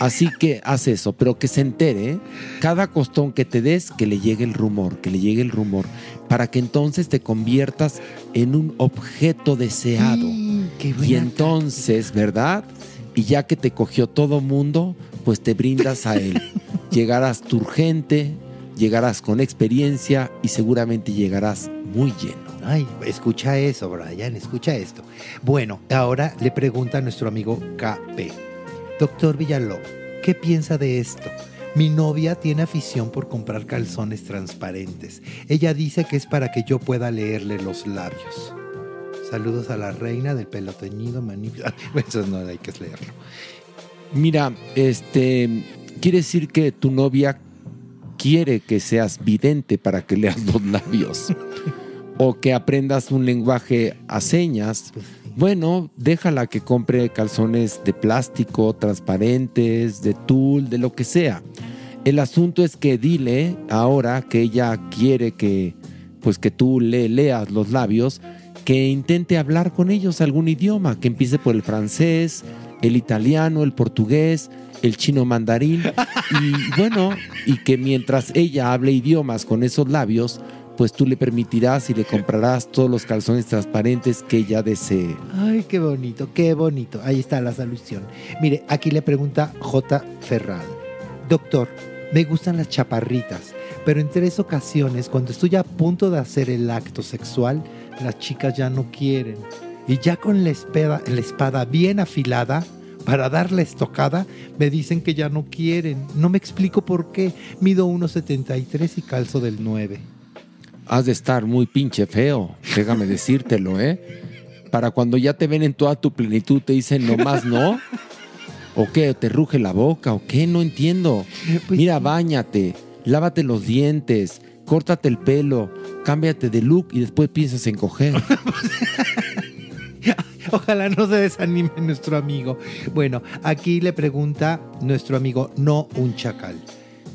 Así que haz eso, pero que se entere, cada costón que te des, que le llegue el rumor, que le llegue el rumor, para que entonces te conviertas en un objeto deseado. y entonces, ¿verdad? Y ya que te cogió todo mundo, pues te brindas a él. llegarás turgente, llegarás con experiencia y seguramente llegarás muy lleno. Ay, escucha eso, Brian, escucha esto. Bueno, ahora le pregunta a nuestro amigo KP. Doctor Villalobos, ¿qué piensa de esto? Mi novia tiene afición por comprar calzones transparentes. Ella dice que es para que yo pueda leerle los labios. Saludos a la reina del pelo teñido. Eso no hay que leerlo. Mira, este quiere decir que tu novia quiere que seas vidente para que leas los labios o que aprendas un lenguaje a señas. Bueno, déjala que compre calzones de plástico, transparentes, de tul, de lo que sea. El asunto es que dile ahora que ella quiere que pues que tú le leas los labios, que intente hablar con ellos algún idioma, que empiece por el francés, el italiano, el portugués, el chino mandarín y bueno, y que mientras ella hable idiomas con esos labios, pues tú le permitirás y le comprarás todos los calzones transparentes que ella desee. Ay, qué bonito, qué bonito. Ahí está la solución. Mire, aquí le pregunta J. Ferran. Doctor, me gustan las chaparritas, pero en tres ocasiones, cuando estoy a punto de hacer el acto sexual, las chicas ya no quieren. Y ya con la espada, la espada bien afilada, para dar la estocada, me dicen que ya no quieren. No me explico por qué. Mido 1,73 y calzo del 9. Has de estar muy pinche feo, déjame decírtelo, ¿eh? Para cuando ya te ven en toda tu plenitud, te dicen nomás no. ¿O qué? ¿Te ruge la boca? ¿O qué? No entiendo. Mira, bañate, lávate los dientes, córtate el pelo, cámbiate de look y después piensas en coger. Ojalá no se desanime nuestro amigo. Bueno, aquí le pregunta nuestro amigo No un Chacal.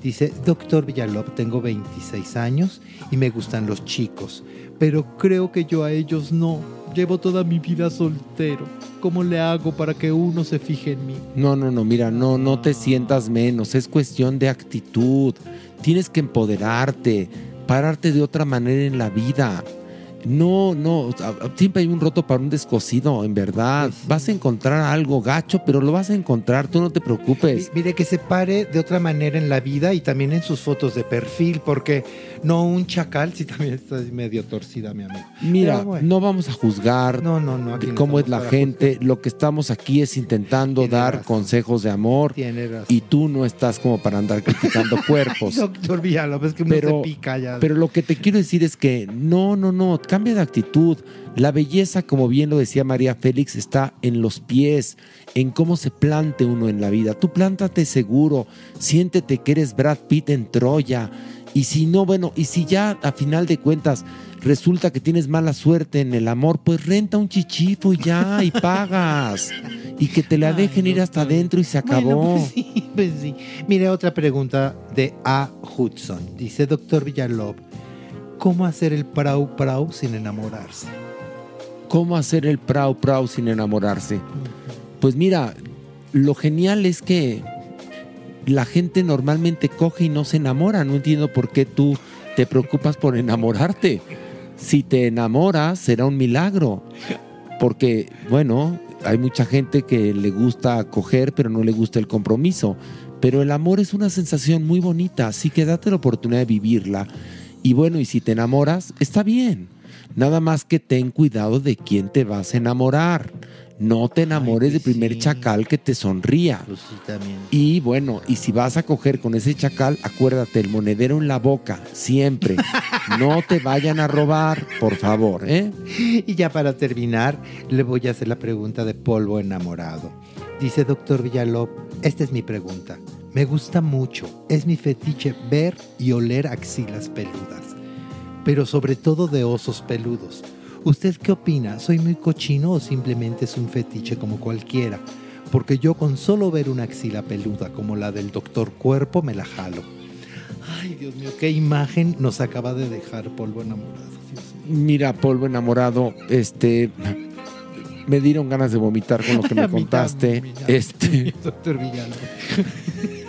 Dice, doctor Villalop, tengo 26 años y me gustan los chicos, pero creo que yo a ellos no. Llevo toda mi vida soltero. ¿Cómo le hago para que uno se fije en mí? No, no, no, mira, no, no te sientas menos, es cuestión de actitud. Tienes que empoderarte, pararte de otra manera en la vida. No, no, siempre hay un roto para un descosido, en verdad. Vas a encontrar algo gacho, pero lo vas a encontrar, tú no te preocupes. Mire que se pare de otra manera en la vida y también en sus fotos de perfil, porque no un chacal, si también está medio torcida, mi amigo. Mira, bueno. no vamos a juzgar No, no, no, de cómo es la gente. Lo que estamos aquí es intentando dar consejos de amor. Tiene razón. Y tú no estás como para andar criticando cuerpos. Doctor Villalobos, es que uno pero, se pica ya. pero lo que te quiero decir es que no, no, no, cambia de actitud. La belleza, como bien lo decía María Félix, está en los pies, en cómo se plante uno en la vida. Tú plántate seguro, siéntete que eres Brad Pitt en Troya. Y si no, bueno, y si ya a final de cuentas resulta que tienes mala suerte en el amor, pues renta un chichifo y ya, y pagas. Y que te la dejen ir hasta adentro y se acabó. Bueno, pues sí, pues sí. Mire, otra pregunta de A. Hudson. Dice, doctor Villalob, ¿cómo hacer el prau prau sin enamorarse? ¿Cómo hacer el prau prau sin enamorarse? Pues mira, lo genial es que la gente normalmente coge y no se enamora. No entiendo por qué tú te preocupas por enamorarte. Si te enamoras, será un milagro. Porque, bueno, hay mucha gente que le gusta coger, pero no le gusta el compromiso. Pero el amor es una sensación muy bonita, así que date la oportunidad de vivirla. Y bueno, y si te enamoras, está bien. Nada más que ten cuidado de quién te vas a enamorar. No te enamores del primer chacal que te sonría. Pues sí. Y bueno, y si vas a coger con ese chacal, acuérdate, el monedero en la boca, siempre. No te vayan a robar, por favor, ¿eh? Y ya para terminar, le voy a hacer la pregunta de polvo enamorado. Dice doctor Villalop, esta es mi pregunta. Me gusta mucho, es mi fetiche ver y oler axilas peludas, pero sobre todo de osos peludos. ¿Usted qué opina? ¿Soy muy cochino o simplemente es un fetiche como cualquiera? Porque yo con solo ver una axila peluda como la del doctor Cuerpo me la jalo. Ay, Dios mío, qué imagen nos acaba de dejar polvo enamorado. Mira, polvo enamorado, este. Me dieron ganas de vomitar con lo que me contaste. Este. Doctor Villalop.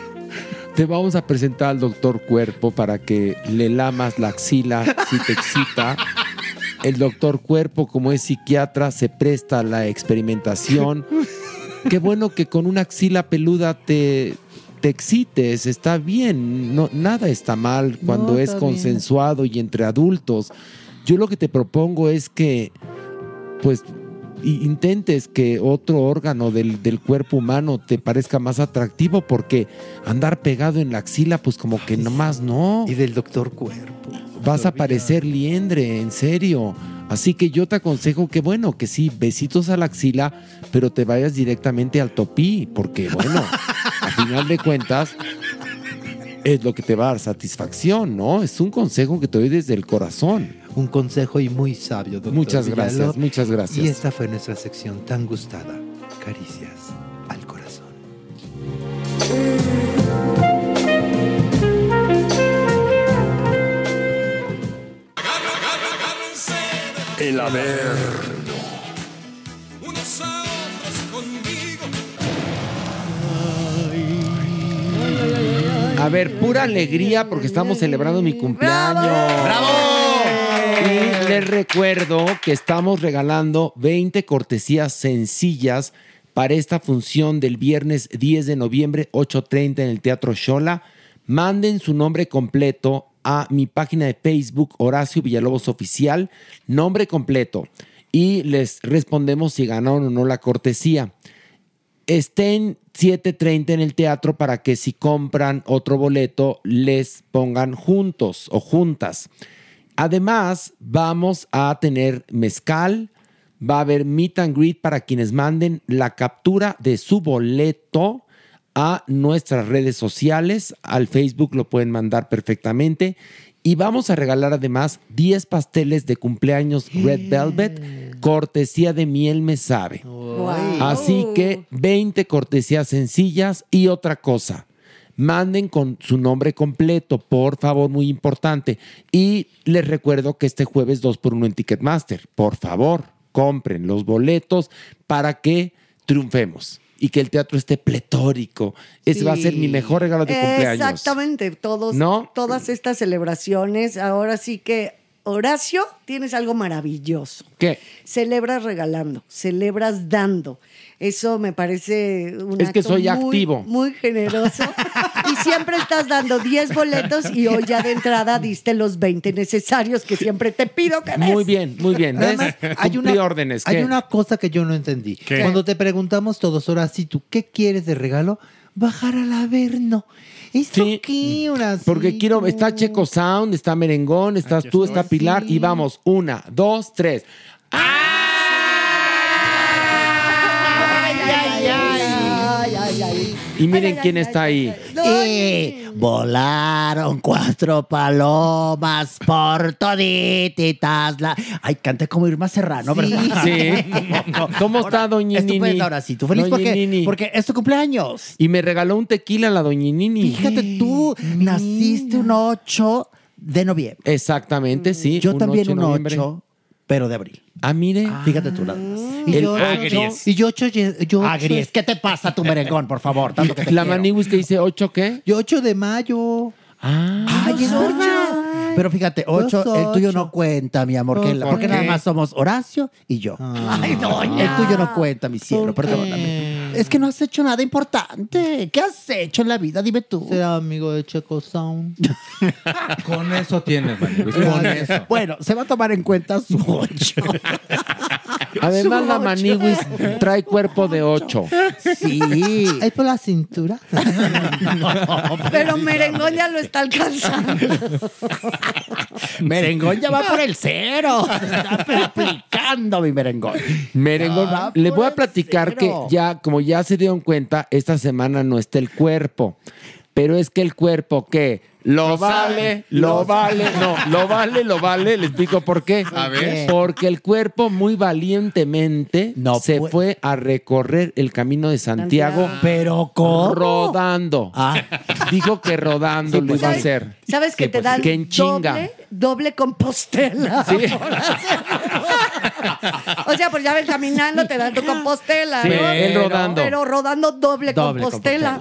Te vamos a presentar al doctor Cuerpo para que le lamas la axila si te excita. El doctor Cuerpo, como es psiquiatra, se presta a la experimentación. Qué bueno que con una axila peluda te, te excites, está bien, no, nada está mal cuando No, es bien. consensuado y entre adultos. Yo lo que te propongo es que, pues, intentes que otro órgano del, del cuerpo humano te parezca más atractivo porque andar pegado en la axila, pues como que nomás no. Y del doctor Cuerpo. Vas a parecer liendre, en serio. Así que yo te aconsejo que, bueno, que sí, besitos a la axila, pero te vayas directamente al topí, porque, bueno, a final de cuentas, es lo que te va a dar satisfacción, ¿no? Es un consejo que te doy desde el corazón. Un consejo y muy sabio, doctor Muchas gracias, muchas gracias. Y esta fue nuestra sección tan gustada. Caricias al corazón. El haber. A ver, pura alegría porque estamos celebrando mi cumpleaños. ¡Bravo! Y les recuerdo que estamos regalando 20 cortesías sencillas para esta función del viernes 10 de noviembre, 8.30 en el Teatro Shola. Manden su nombre completo a mi página de Facebook, Horacio Villalobos Oficial, nombre completo. Y les respondemos si ganaron o no la cortesía estén 7.30 en el teatro para que si compran otro boleto les pongan juntos o juntas. Además, vamos a tener mezcal, va a haber meet and greet para quienes manden la captura de su boleto a nuestras redes sociales, al Facebook lo pueden mandar perfectamente. Y vamos a regalar además 10 pasteles de cumpleaños Red Velvet, cortesía de Miel Me Sabe. Así que 20 cortesías sencillas y otra cosa. Manden con su nombre completo, por favor, muy importante. Y les recuerdo que este jueves 2 por 1 en Ticketmaster. Por favor, compren los boletos para que triunfemos y que el teatro esté pletórico. Ese va a ser mi mejor regalo de cumpleaños. Exactamente, todos, ¿No? todas estas celebraciones. Ahora sí que, Horacio, tienes algo maravilloso. ¿Qué? Celebras regalando, celebras dando. Eso me parece un Es que acto soy muy, activo. Muy generoso. y siempre estás dando 10 boletos y hoy ya de entrada diste los 20 necesarios que siempre te pido que des. Muy bien, muy bien. hay una, órdenes. hay ¿qué? una cosa que yo no entendí. ¿Qué? Cuando te preguntamos todos, ahora sí, ¿tú qué quieres de regalo? bajar al Averno. ¿Esto qué? Una Porque quiero, está Checo Sound, está Merengón, estás tú, está Pilar y vamos, una, dos, tres. Y miren quién está ahí. Y volaron cuatro palomas por todititas. La... Ay, canta como Irma Serrano, ¿verdad? Sí. ¿Cómo está Doña Nini? Ahora sí. ¿Tú feliz porque, Nini. porque es tu cumpleaños? Y me regaló un tequila la Doña Nini. Fíjate, tú naciste un 8 de noviembre. Exactamente, sí. Yo también un noviembre. 8, pero de abril. Ah, mire. Fíjate tú nada más. Y El yo, Agries. y yo ocho, yo Agries, ¿qué te pasa tu merengón, por favor? Tanto que te La quiero. Maniwis que dice 8 qué? Yo 8 de mayo. Ah, Ay, es ocho. Pero fíjate, ocho, Los el tuyo ocho. no cuenta, mi amor, que ¿Por la- porque nada qué? más somos Horacio y yo. Ay, El tuyo no cuenta, mi cielo, perdóname. Es que no has hecho nada importante. ¿Qué has hecho en la vida? Dime tú. Será amigo de Checo Sound. Con eso tienes, Maniwis, con eso. Bueno, se va a tomar en cuenta su ocho. Además, Su la ocho. Maniwis trae cuerpo de 8. Sí. Ahí por la cintura. Pero Merengón ya lo está alcanzando. Merengón ya va por el cero. Se está aplicando mi merengón. Merengón, Ah, por voy a platicar que cero. ya, como ya se dieron cuenta, esta semana no está el cuerpo. Pero es que el cuerpo, ¿qué? Lo vale, lo vale, no, lo vale, lo vale. Le explico por qué. A ver. Porque el cuerpo muy valientemente No se puede- fue a recorrer el camino de Santiago, Pero ¿cómo? rodando. Ah. Dijo que rodando lo iba a hacer. ¿Sabes que Sí, te pues, dan que en chinga. doble, doble compostela? Sí. o sea, pues ya ves caminando, te dan tu compostela, Sí, ¿no? él rodando. Pero rodando doble, Doble compostela.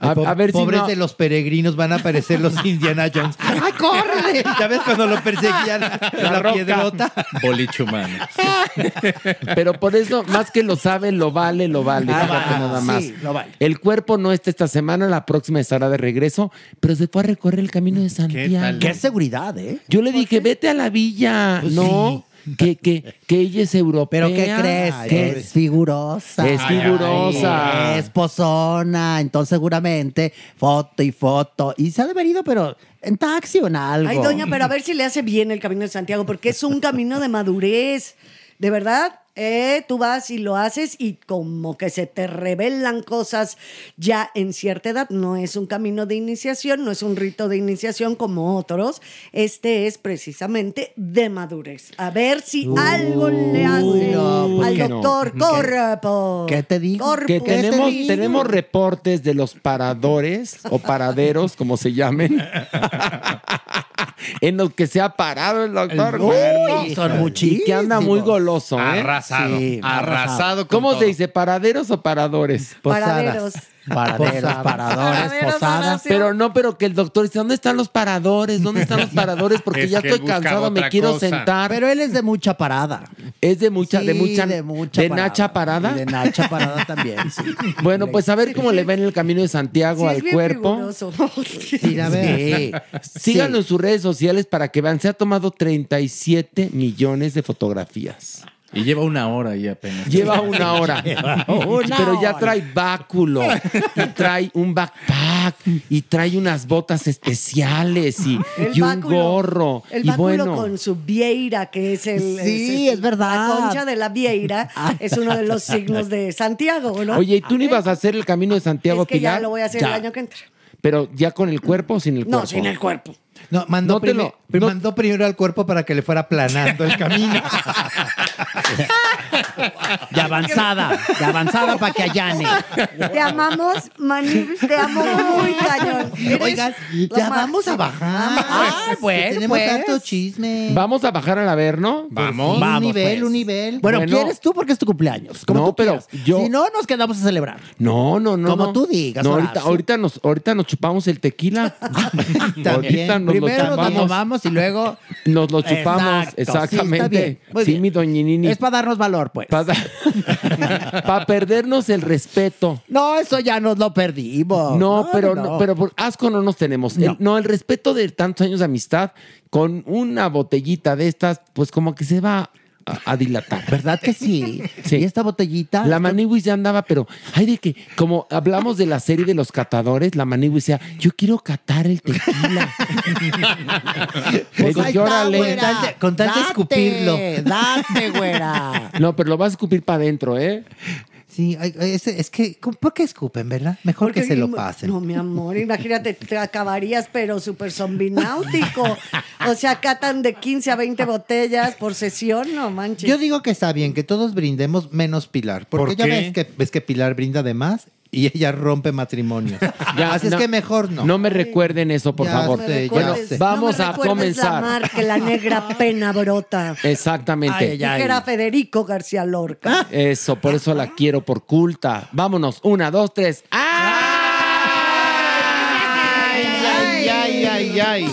A, a ver si Pobres no- de los peregrinos van a aparecer los Indiana Jones. ¡Ay, córrele! ¿Ya ves cuando lo perseguían la, roca. piedrota? Boliche humano. Pero por eso, más que lo sabe, lo vale, lo vale. Ah, va, nada sí, más. lo vale. El cuerpo no está esta semana, la próxima estará de regreso, pero se fue a recorrer el camino de Santiago. Qué seguridad, ¿eh? Yo le dije, vete a la villa. Pues no, que, que, que ella es europea. ¿Pero qué crees? Que es figurosa. Es figurosa. Es pozona. Entonces, seguramente, foto y foto. Y se ha de haber ido, pero en taxi o en algo. Ay, doña, pero a ver si le hace bien el camino de Santiago, porque es un camino de madurez. De verdad, eh, tú vas y lo haces y como que se te revelan cosas ya en cierta edad. No es un camino de iniciación, no es un rito de iniciación como otros. Este es precisamente de madurez. A ver si algo le hace no, al no. doctor Corpo. ¿Qué te digo? Corpo. Que ¿Qué te tenemos, tenemos reportes de los paradores o paraderos, como se llamen, en los que se ha parado el doctor. Uy, son Y que anda muy goloso, ¿eh? Arrasado. Sí, arrasado. con ¿Cómo todo. se dice? ¿Paraderos o paradores? Paraderos. Paraderos, paradores, posadas. Pero no, pero que el doctor dice, ¿dónde están los paradores? ¿Dónde están los paradores? Porque Es ya estoy cansado, me quiero cosa. sentar. Pero él es de mucha parada. es de mucha, de mucha, de mucha de parada. Nacha Parada. Y de Nacha Parada también, sí. Bueno, pues a ver cómo le va en el camino de Santiago Sí, es al bien cuerpo. Sí, a ver. Sí. Síganlo en sus redes sociales para que vean. Se ha tomado 37 millones de fotografías. Y lleva una hora ahí apenas. Lleva una hora. una Pero ya trae báculo. Y trae un backpack. Y trae unas botas especiales. Y, El y un báculo. gorro. El y báculo bueno. con su vieira, que es el. Sí, es verdad. La concha de la vieira es uno de los signos de Santiago, ¿no? Oye, ¿y tú no ibas a hacer el camino de Santiago, es que ya lo voy a hacer el año que entra. Pero ya con el cuerpo o sin el cuerpo. No, sin el cuerpo. No, mandó, No lo- mandó primero al cuerpo para que le fuera aplanando el camino. De avanzada, de avanzada para que allane. Te amamos, Manibus, te amo muy cañón. Oigan, ya más. vamos a bajar. Ah, bueno, Tenemos pues. tanto chisme. Vamos a bajar al Averno. Vamos. un Vamos, nivel, pues. un nivel. Bueno, Bueno. ¿quieres tú porque es tu cumpleaños? Como No, tú pero yo- Si no, nos quedamos a celebrar. No, no, no. Como no. tú digas, No, ahorita, ahorita, nos, ahorita nos chupamos el tequila. ahorita nos Primero nos lo tomamos y luego. Nos lo chupamos, Exacto, sí, exactamente. Sí, bien. mi doñinini. Es para darnos valor, pues. Para perdernos el respeto. No, eso ya nos lo perdimos. No, pero, no, no, no. pero por asco no nos tenemos. El- no, el respeto de tantos años de amistad con una botellita de estas, pues como que se va a, a dilatar. ¿Verdad que sí? Sí. Y esta botellita. La Maniwis ya andaba, pero ay de que, como hablamos de la serie de los catadores, la Maniwis decía, yo quiero catar el tequila. Le digo, está, "Llórale". Con tal de escupirlo. Date, güera. No, pero lo vas a escupir para adentro, ¿eh? Sí, es, es que, ¿por qué escupen, verdad? Mejor que se lo pasen. No, mi amor, imagínate, te acabarías, pero súper zombináutico. O sea, catan de 15 a 20 botellas por sesión, no manches. Yo digo que está bien que todos brindemos menos Pilar, porque ¿Por ya ves que, ves que Pilar brinda de más y ella rompe matrimonios. Ya, Así no- es que mejor no. No me recuerden eso, por Ya favor. sé, ya Bueno, sé. vamos no me a recuerdes la comenzar. mar, que la negra pena brota. Exactamente. Dijera Federico García Lorca. Eso, por eso la quiero por culta. Vámonos, una, dos, tres. Ay, ay, ay, ay.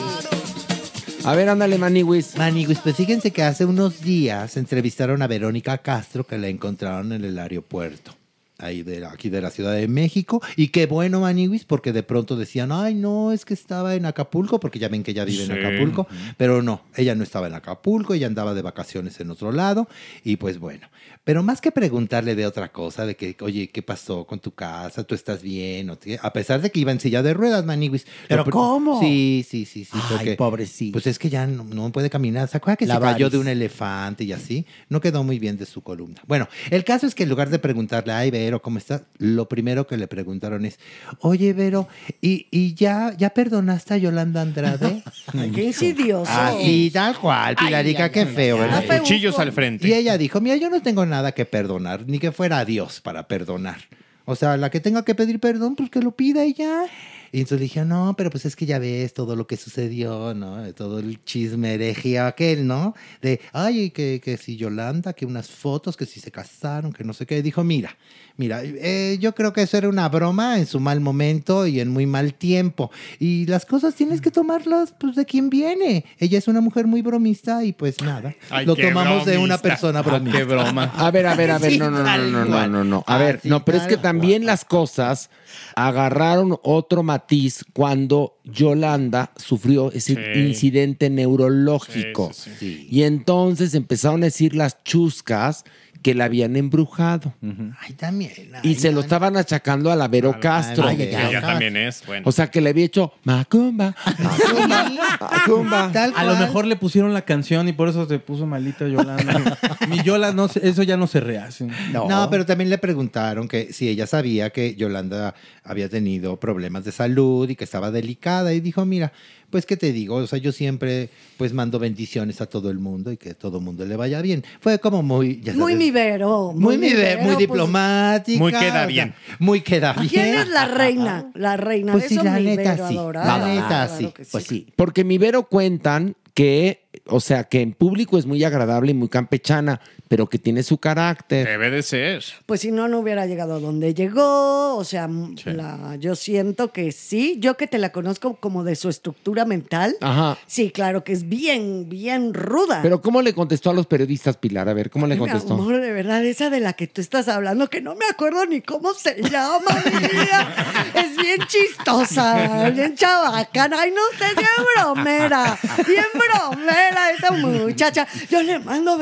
A ver, ándale, Maniwis. Maniwis, pues fíjense que hace unos días entrevistaron a Verónica Castro que la encontraron en el aeropuerto. Ahí de la- aquí de la Ciudad de México. Y qué bueno, Maniwis, porque de pronto decían, ay, no, es que estaba en Acapulco, porque ya ven que ella vive Sí. en Acapulco. Pero no, ella no estaba en Acapulco, ella andaba de vacaciones en otro lado. Y pues bueno. Pero más que preguntarle de otra cosa, de que, oye, ¿qué pasó con tu casa? ¿Tú estás bien? A pesar de que iba en silla de ruedas, Maniwis. ¿Pero cómo? Sí, sí, sí, sí. Ay, porque- pobrecito. Pues es que ya no, no puede caminar. ¿Se acuerda que La se cayó varis. de un elefante y así? No quedó muy bien de su columna. Bueno, el caso es que en lugar de preguntarle, ay, Vero, ¿cómo estás? Lo primero que le preguntaron es, oye, Vero, ¿y, y ya, ya perdonaste a Yolanda Andrade? Qué insidioso. Así, tal cual, Pilarica, qué feo, ¿verdad? ay. Cuchillos al frente. Y ella dijo, mira, yo no tengo nada que perdonar, ni que fuera a Dios para perdonar. O sea, la que tenga que pedir perdón, pues que lo pida y ya. Y entonces dije, no, pero pues es que ya ves todo lo que sucedió, ¿no? Todo el chisme herejía aquel, ¿no? De, ay, que, que si Yolanda, que unas fotos, que si se casaron, que no sé qué. Dijo, mira, mira, eh, yo creo que eso era una broma en su mal momento y en muy mal tiempo. Y las cosas tienes que tomarlas, pues, de quien viene. Ella es una mujer muy bromista y pues nada. Ay, lo tomamos de una bromista. persona Ah, bromista. qué broma. A ver, a ver, a ver, Sí, no, no, no, no, no, no, no. A ver, Así, no, pero es que también las cosas agarraron otro matiz cuando Yolanda sufrió ese Sí. incidente neurológico. Sí, sí, Y entonces empezaron a decir las chuscas que la habían embrujado. Ay, también. Y ay, se lo estaban achacando a la Vero Castro. ay, Que ella también es, bueno. O sea, que le había hecho Macumba, Macumba, Macumba. Tal A lo mejor le pusieron la canción y por eso se puso malita Yolanda. Mi Yola, no, eso ya no se rehace. No. pero también le preguntaron que si ella sabía que Yolanda había tenido problemas de salud y que estaba delicada y dijo, mira, pues qué te digo, o sea, yo siempre pues mando bendiciones a todo el mundo y que todo el mundo le vaya bien. Fue como muy, ya Muy sabes, mi Vero. muy, mi- Vero, muy pues, diplomática. Muy queda o sea, bien. muy queda bien. ¿Quién es la reina? La reina Pues de sí, eso, la mi neta Vero sí. adorada. La neta Claro sí. Pues sí. Porque mi Vero cuentan que, o sea, que en público es muy agradable y muy campechana, pero que tiene su carácter. Debe de ser. Pues si no, no hubiera llegado a donde llegó. O sea, la- yo siento que sí. Yo que te la conozco como de su estructura mental. Ajá. Sí, claro que es bien, bien ruda. Pero ¿cómo le contestó a los periodistas, Pilar? A ver, ¿cómo le Ay, mi contestó? amor, de verdad, esa de la que tú estás hablando, que no me acuerdo ni cómo se llama, mi vida. Es bien chistosa, bien chabacana. Ay, no sé, bien bromera. Bien bromera esa muchacha. Yo le mando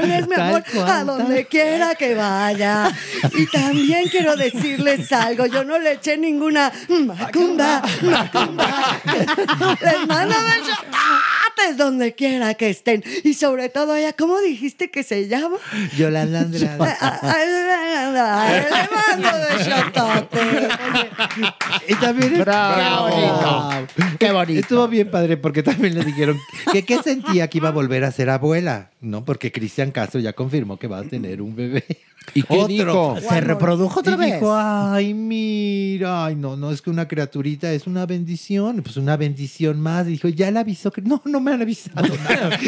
bendiciones, mi Tal amor, cual, a donde quiera que vaya. Y también quiero decirles algo. Yo no le eché ninguna macumba, macumba. Les mando besotes donde quiera que estén. Y sobre todo ella, ¿cómo dijiste que se llama? Yolanda Andrade. Ay, Le mando besototes. Y también es- Bravo. Qué bonito. Qué bonito. Estuvo bien padre porque también le dijeron que qué sentía que iba a volver a ser abuela, ¿no? Porque Cristian Castro ya confirmó que va a tener un bebé. ¿Y qué dijo? Se reprodujo otra y vez. dijo, ay, mira, ay, no, no, es que una criaturita es una bendición, pues una bendición más. Y dijo, ya le avisó que no, no me han avisado nada.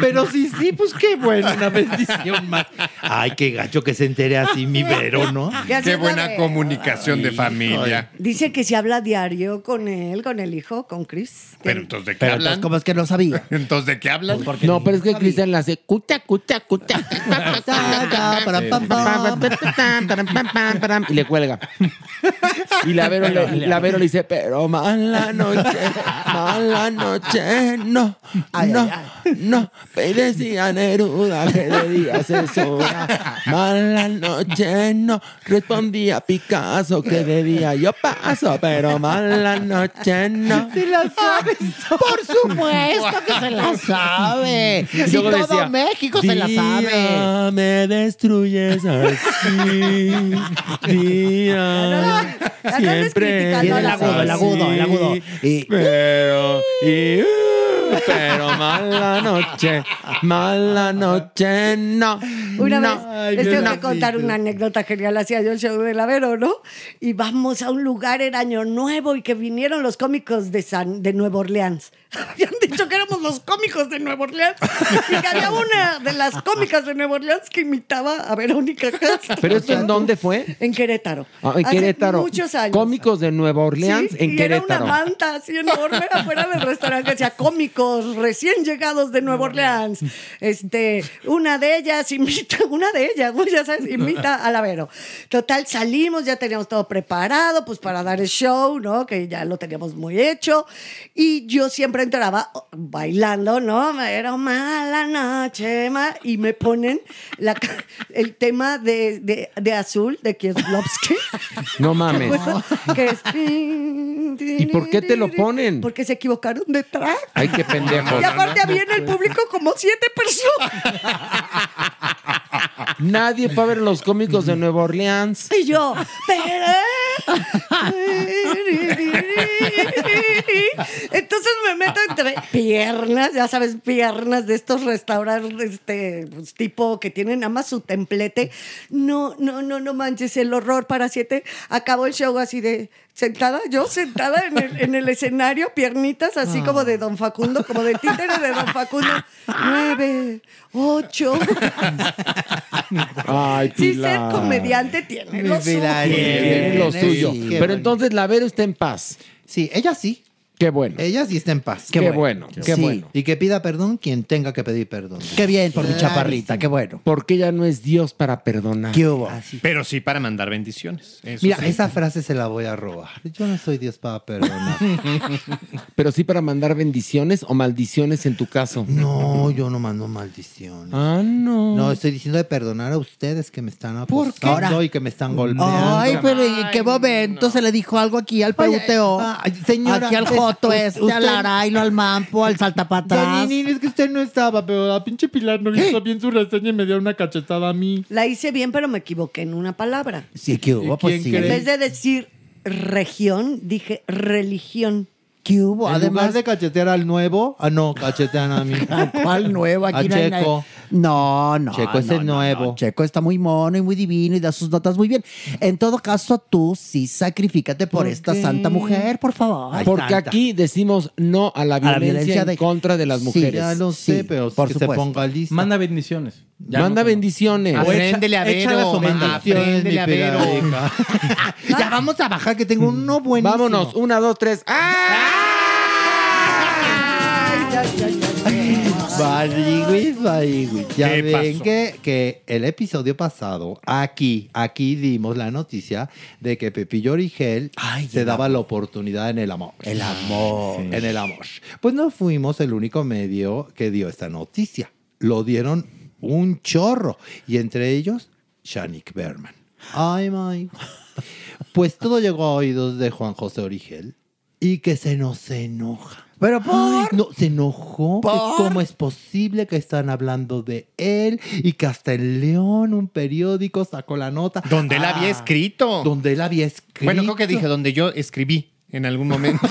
Pero sí, sí, pues qué bueno, una bendición más. Ay, qué gacho que se entere así mi Vero, ¿no? ¿Qué buena comunicación de Ay, familia. Dice que se habla diario con él, con el hijo, con Chris. Pero entonces, ¿de qué Pero hablan? entonces, ¿cómo es que no sabía? Entonces, ¿de qué hablan? No, pero es que Cristian la hace cucha, cucha, cucha. Y le cuelga. Y la Vero, le, la Vero le dice, pero mala noche, mala noche, no, no, no. Y decía Neruda que de día se. Mala noche, no. Respondía Picasso que de día yo paso, pero mala noche, no. Si la sabes. Por supuesto que se la sabe. Y Si todo decía, México se la sabe. Me destruyes así. Día, siempre. criticando el agudo, el agudo, el agudo. Y, pero, y, uh, pero mala noche, mala noche, no. Una no. vez les tengo que contar una anécdota genial. Hacía yo el show de Lavero, ¿no? Y vamos a un lugar, era Año Nuevo, y que vinieron los cómicos de, San, de Nueva Orleans. Habían dicho que éramos los cómicos de Nueva Orleans. Y que había una de las cómicas de Nueva Orleans que imitaba a Verónica Castro. ¿Pero esto en dónde fue? En Querétaro. Ah, en Hace Querétaro. muchos años. Cómicos de Nueva Orleans Sí, en y Querétaro. Era una manta así enorme afuera del restaurante que decía cómicos recién llegados de Nueva Orleans. Este, una de ellas imita, una de ellas, ¿no? ya sabes, imita a Lavero. Total, salimos, ya teníamos todo preparado, pues para dar el show, ¿no? Que ya lo teníamos muy hecho. Y yo siempre entraba oh, bailando, ¿no? Era mala noche, ma- y me ponen la el tema de, de, de Azul, de Kieslowski. No mames. que es... ¿Y por qué te lo ponen? Porque se equivocaron de track. Ay, qué pendejo. Y aparte había en el público como siete personas. Nadie fue a ver los cómicos de Nueva Orleans. Y yo, pero... Entonces me meto entre piernas, ya sabes, piernas de estos restaurantes este, pues, tipo que tienen nada más su templete. No, no, no, no manches, el horror para siete. Acabó el show así de sentada, yo sentada en el, en el escenario, piernitas así como de Don Facundo, como de títere de Don Facundo. Nueve, ocho. Ay, Sí, ser Pilar. comediante tiene lo suyo. Tiene lo suyo. Pero entonces la Vero está en paz. Sí, ella sí. Qué bueno. Ella sí está en paz. Qué bueno, qué Sí. bueno. Y que pida perdón quien tenga que pedir perdón. Qué bien por mi chaparrita, qué bueno. Porque ella no es Dios para perdonar. ¿Qué hubo? Pero sí para mandar bendiciones. Eso Mira, sí. esa frase se la voy a robar. Yo no soy Dios para perdonar. Pero sí para mandar bendiciones o maldiciones en tu caso. No, yo no mando maldiciones. Ah, no. No, estoy diciendo de perdonar a ustedes que me están acosando y que me están golpeando. Ay, pero ¿en qué momento se le dijo algo aquí al ay, señora, aquí al es- Joto usted- este, al Arailo, al Mampo, al Salta para atrás. Janine, es que usted no estaba, pero la pinche Pilar no hizo bien su reseña y me dio una cachetada a mí. La hice bien, pero me equivoqué en una palabra. Sí, ¿qué hubo? ¿Y Pues quién sí. En cree? vez de decir región, dije religión. ¿Qué hubo? En Además, lugar de cachetear al nuevo, ah, no, cachetean a mí. ¿cuál nuevo? Aquí A no hay Checo. nadie. No, no. Checo es no, el nuevo. no. Checo está muy mono y muy divino y da sus notas muy bien. En todo caso, tú sí sacrifícate por, ¿Por esta qué? santa mujer, por favor. Ay, Porque santa. aquí decimos no a la violencia, violencia en contra de las Sí, mujeres. Ya lo sé, Sí, pero por que supuesto. se ponga lista. Manda bendiciones. Ya Manda no- bendiciones. Apréndele a échalas Vero. Apréndele a Vero. Ya vamos a bajar, que tengo uno buenísimo. Vámonos, una, dos, tres. ¡Ah! Barigüis, barigüis. Ya ¿Qué ven pasó? que, que el episodio pasado, aquí, aquí dimos la noticia de que Pepillo Origel Ay, se daba la oportunidad en el amor. El amor. En el amor. Pues no fuimos el único medio que dio esta noticia. Lo dieron un chorro. Y entre ellos, Shanik Berman. Ay, my. Pues todo llegó a oídos de Juan José Origel y que se nos enoja. Pero por... Ay, no, se enojó. ¿Por? ¿Cómo es posible que están hablando de él? Y que hasta el León, un periódico, sacó la nota. Donde él Ah, había escrito. Donde él había escrito. Bueno, creo que dije donde yo escribí en algún momento.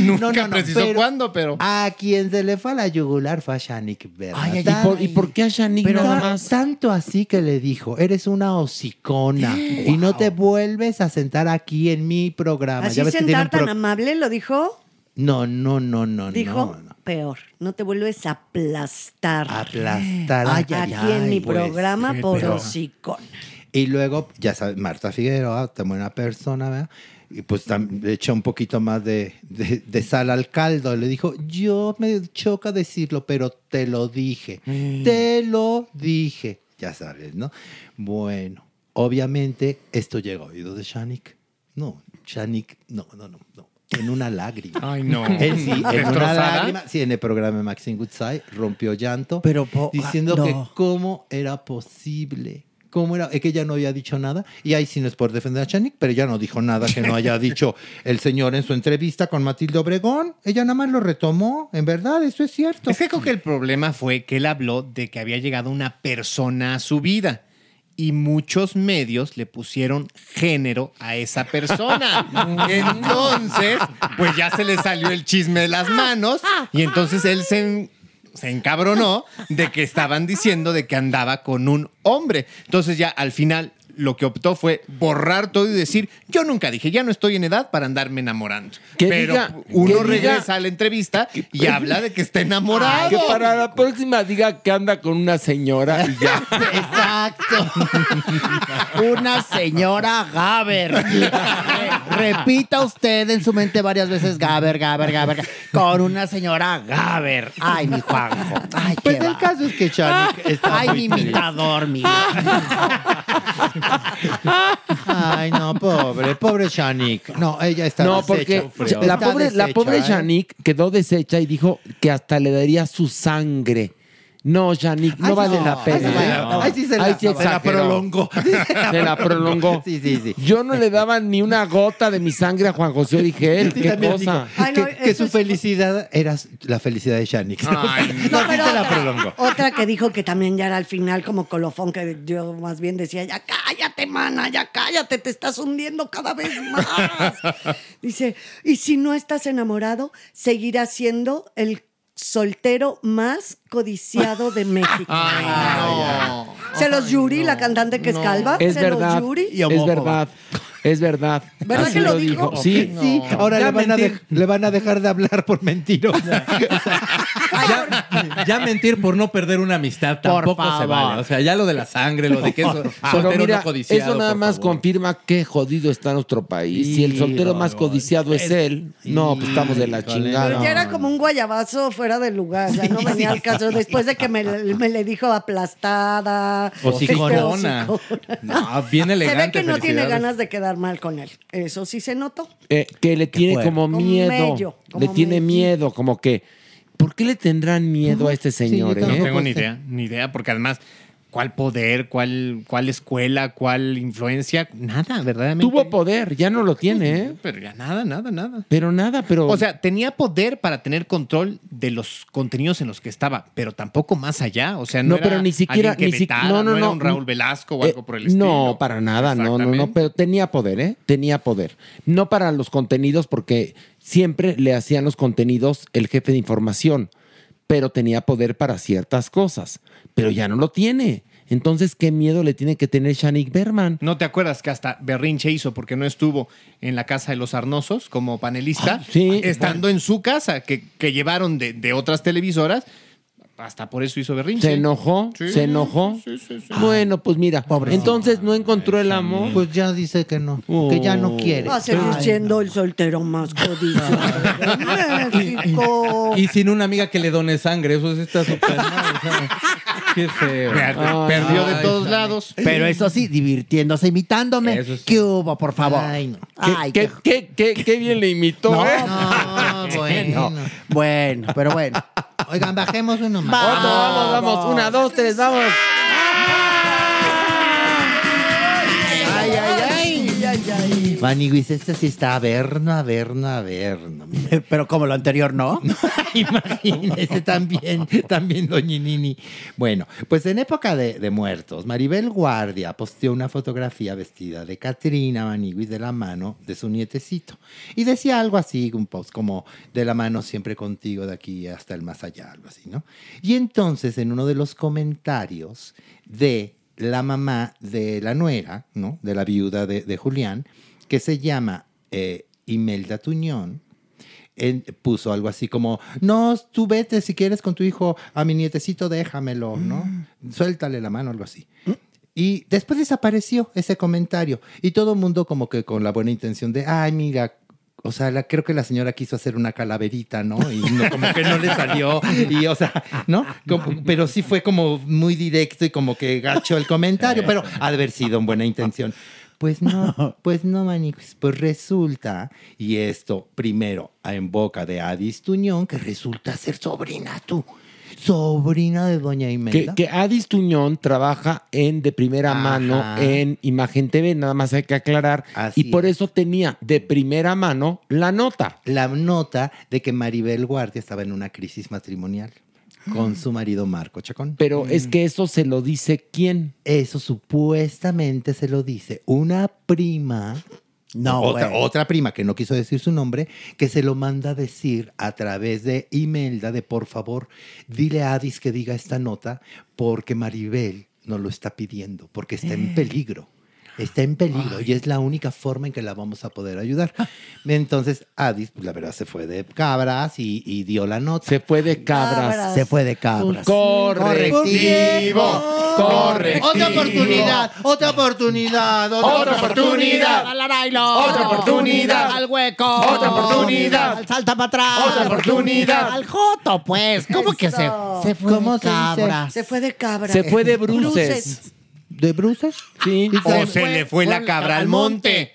Nunca No, no, no, precisó pero- cuándo, pero. A quien se le fue a la yugular fue a Shanik Berman. Ay, ay, ¿Y por, y por qué a Shanique Pero nada más? tanto así que le dijo, eres una hocicona y no te vuelves a sentar aquí en mi programa. Así Ya ves que tiene sentar tan pro- amable, lo dijo. No, no, no, no, Dijo no, no. peor. No te vuelves a aplastar. Aplastar. Ay, Aquí ay, en mi pues, programa por hocicón. Y luego, ya sabes, Marta Figueroa, tan buena persona, ¿verdad? Y pues le echa un poquito más de, de- de sal al caldo. Le dijo, yo me choca decirlo, pero te lo dije. Mm. Te lo dije. ya sabes, ¿no? Bueno, obviamente esto llega a oídos de Shanik. No, Shanik, no, no, no, no. En una lágrima. Ay, no. Él sí, en una lágrima. Sí, en el programa de Maxine Goodside rompió llanto. Pero po- diciendo ah, que cómo era posible. ¿Cómo era? Es que ella no había dicho nada. Y ahí sí no es por defender a Chanik, pero ella no dijo nada que no haya dicho el señor en su entrevista con Matilde Obregón. Ella nada más lo retomó. En verdad, eso es cierto. Es que creo que el problema fue que él habló de que había llegado una persona a su vida y muchos medios le pusieron género a esa persona. Entonces, pues ya se le salió el chisme de las manos y entonces él se, en- se encabronó de que estaban diciendo de que andaba con un hombre. Entonces ya al final lo que optó fue borrar todo y decir, yo nunca dije, ya no estoy en edad para andarme enamorando. Pero diga- uno diga- regresa a la entrevista y habla de que está enamorado. Que para la próxima diga que anda con una señora y ya. Exacto. Una señora Gaber. Re- Repita usted en su mente varias veces Gaber, Gaber, Gaber. Gaber, Con una señora Gaber. Ay, mi Juanjo. Ay, Pues qué el va. caso es que Chanik está Ay, muy mi imitador, mi. Ay, no, pobre, pobre Shanik. No, ella está No, deshecha. porque la Está pobre, la deshecha, pobre ¿eh? Shanik quedó deshecha y dijo que hasta le daría su sangre. No, Shanik, no Ay, vale no, la pena. ay, sí, ¿eh? ay, sí se la- se la prolongó. Se la prolongó. Sí, sí, sí. Yo no le daba ni una gota de mi sangre a Juan José Origel. Sí, ¿Qué cosa? que, que su felicidad era la felicidad de Shanik. No, No, sí pero se la otra, prolongó. otra que dijo que también ya era al final como colofón, que yo más bien decía, ya cállate, mana, ya cállate, te estás hundiendo cada vez más. Dice, y si no estás enamorado, seguirás siendo el soltero más codiciado de México. Se los Yuri, la cantante que es calva, Es se verdad. los Yuri. Es verdad. Es verdad. ¿Verdad Así que lo dijo? Sí. Sí, ahora le van, a mentir. dej- le van a dejar de hablar por mentirosa. Ya, ya mentir por no perder una amistad Por tampoco se vale. O sea, ya lo de la sangre, lo de que es soltero mira, no codiciado. eso nada más favor. confirma qué jodido está nuestro país. si el soltero más codiciado es él, no, pues estamos de la Pero chingada. ya era como un guayabazo fuera de lugar, ya no venía al caso. Después de que me, me le dijo aplastada, Hociconona. este, hocicona. No, bien Se ve elegante. que no tiene ganas de quedar mal con él. Eso sí se notó. Eh, que le tiene como Como miedo. mello, le tiene mello. miedo, como que. ¿Por qué le tendrán miedo a este señor? No eh? tengo ni idea, ni idea, porque además, ¿cuál poder, cuál, cuál escuela, cuál influencia? Nada, verdaderamente. Tuvo poder, ya no lo tiene, ¿eh? Pero ya nada, nada, nada. Pero nada, pero. O sea, tenía poder para tener control de los contenidos en los que estaba, pero tampoco más allá. O sea, no, no, era pero ni siquiera. que Ni si- vetara, no, no, era no. un Raúl Velasco o Eh, algo por el estilo. No, para nada, no, no, no. Pero tenía poder, ¿eh? Tenía poder. No para los contenidos, porque siempre le hacían los contenidos el jefe de información, pero tenía poder para ciertas cosas. Pero ya no lo tiene. Entonces, ¿qué miedo le tiene que tener Shanik Berman? ¿No te acuerdas que hasta Berrinche hizo porque no estuvo en la casa de los Arnosos como panelista? Ah, sí. Estando en su casa, que, que llevaron de, de otras televisoras. Hasta por eso hizo Berrinche. ¿Se enojó? Sí, ¿Se enojó? sí, sí, sí. Bueno, pues mira, entonces no encontró el amor. Pues ya dice que no, que ya no quiere. Va a seguir siendo el soltero más codiciado. Y sin una amiga que le done sangre, eso mal. o sea, qué feo. Fíjate, perdió de Ay, todos lados. Pero eso sí, divirtiéndose, imitándome. Eso sí. ¿Qué hubo, por favor? Ay, no. Ay, ¿Qué, qué, qué, qué bien le imitó, No, ¿eh? No, bueno. Bueno, pero bueno. Oigan, bajemos uno más. Otro, vamos, vamos. Una, dos, tres, vamos. Maniguis, este sí está averno, averno, averno. Pero como lo anterior, ¿no? Imagínese también, también Doñinini. Bueno, pues en época de, de muertos, Maribel Guardia posteó una fotografía vestida de Catrina Maniguis de la mano de su nietecito. Y decía algo así, un post como de la mano siempre contigo de aquí hasta el más allá, algo así, ¿no? Y entonces en uno de los comentarios de la mamá de la nuera, ¿no? De la viuda de, de Julián, que se llama eh, Imelda Tuñón, él puso algo así como, no, tú vete si quieres con tu hijo, a mi nietecito déjamelo, ¿no? Suéltale la mano, algo así. Y después desapareció ese comentario y todo el mundo como que con la buena intención de, ay, mira, o sea, la- creo que la señora quiso hacer una calaverita, ¿no? Y no, como que no le salió. Y, o sea, ¿no? Como- pero sí fue como muy directo y como que gacho el comentario, pero ha de haber sido en buena intención. Pues no, pues no, manix. Pues resulta, y esto primero en boca de Adis Tuñón, que resulta ser sobrina tú. Sobrina de Doña Imelda. que Adis Tuñón trabaja en de primera Ajá. mano en Imagen TV, nada más hay que aclarar. Así y por eso tenía de primera mano la nota. La nota de que Maribel Guardia estaba en una crisis matrimonial con su marido Marco Chacón. Pero es que eso se lo dice quién. Eso supuestamente se lo dice una prima. No, otra, otra prima que no quiso decir su nombre, que se lo manda a decir a través de Imelda de por favor, dile a Adis que diga esta nota porque Maribel nos lo está pidiendo, porque está en peligro. Está en peligro y es la única forma en que la vamos a poder ayudar. Entonces, Adis, pues la verdad, se fue de cabras y, y dio la nota. Se fue de cabras. Se fue de cabras. Correctivo. Correctivo. Otra oportunidad, otra oportunidad, Otra oportunidad. Al Arailo. Otra oportunidad. Al hueco. Otra oportunidad. Al salta para atrás. Otra oportunidad. Al joto, pues. ¿Cómo que se, Eso. se fue ¿Cómo de cabras? Se fue de cabra. Se fue de bruces. ¿De bruces? Sí. O se le fue la cabra al monte.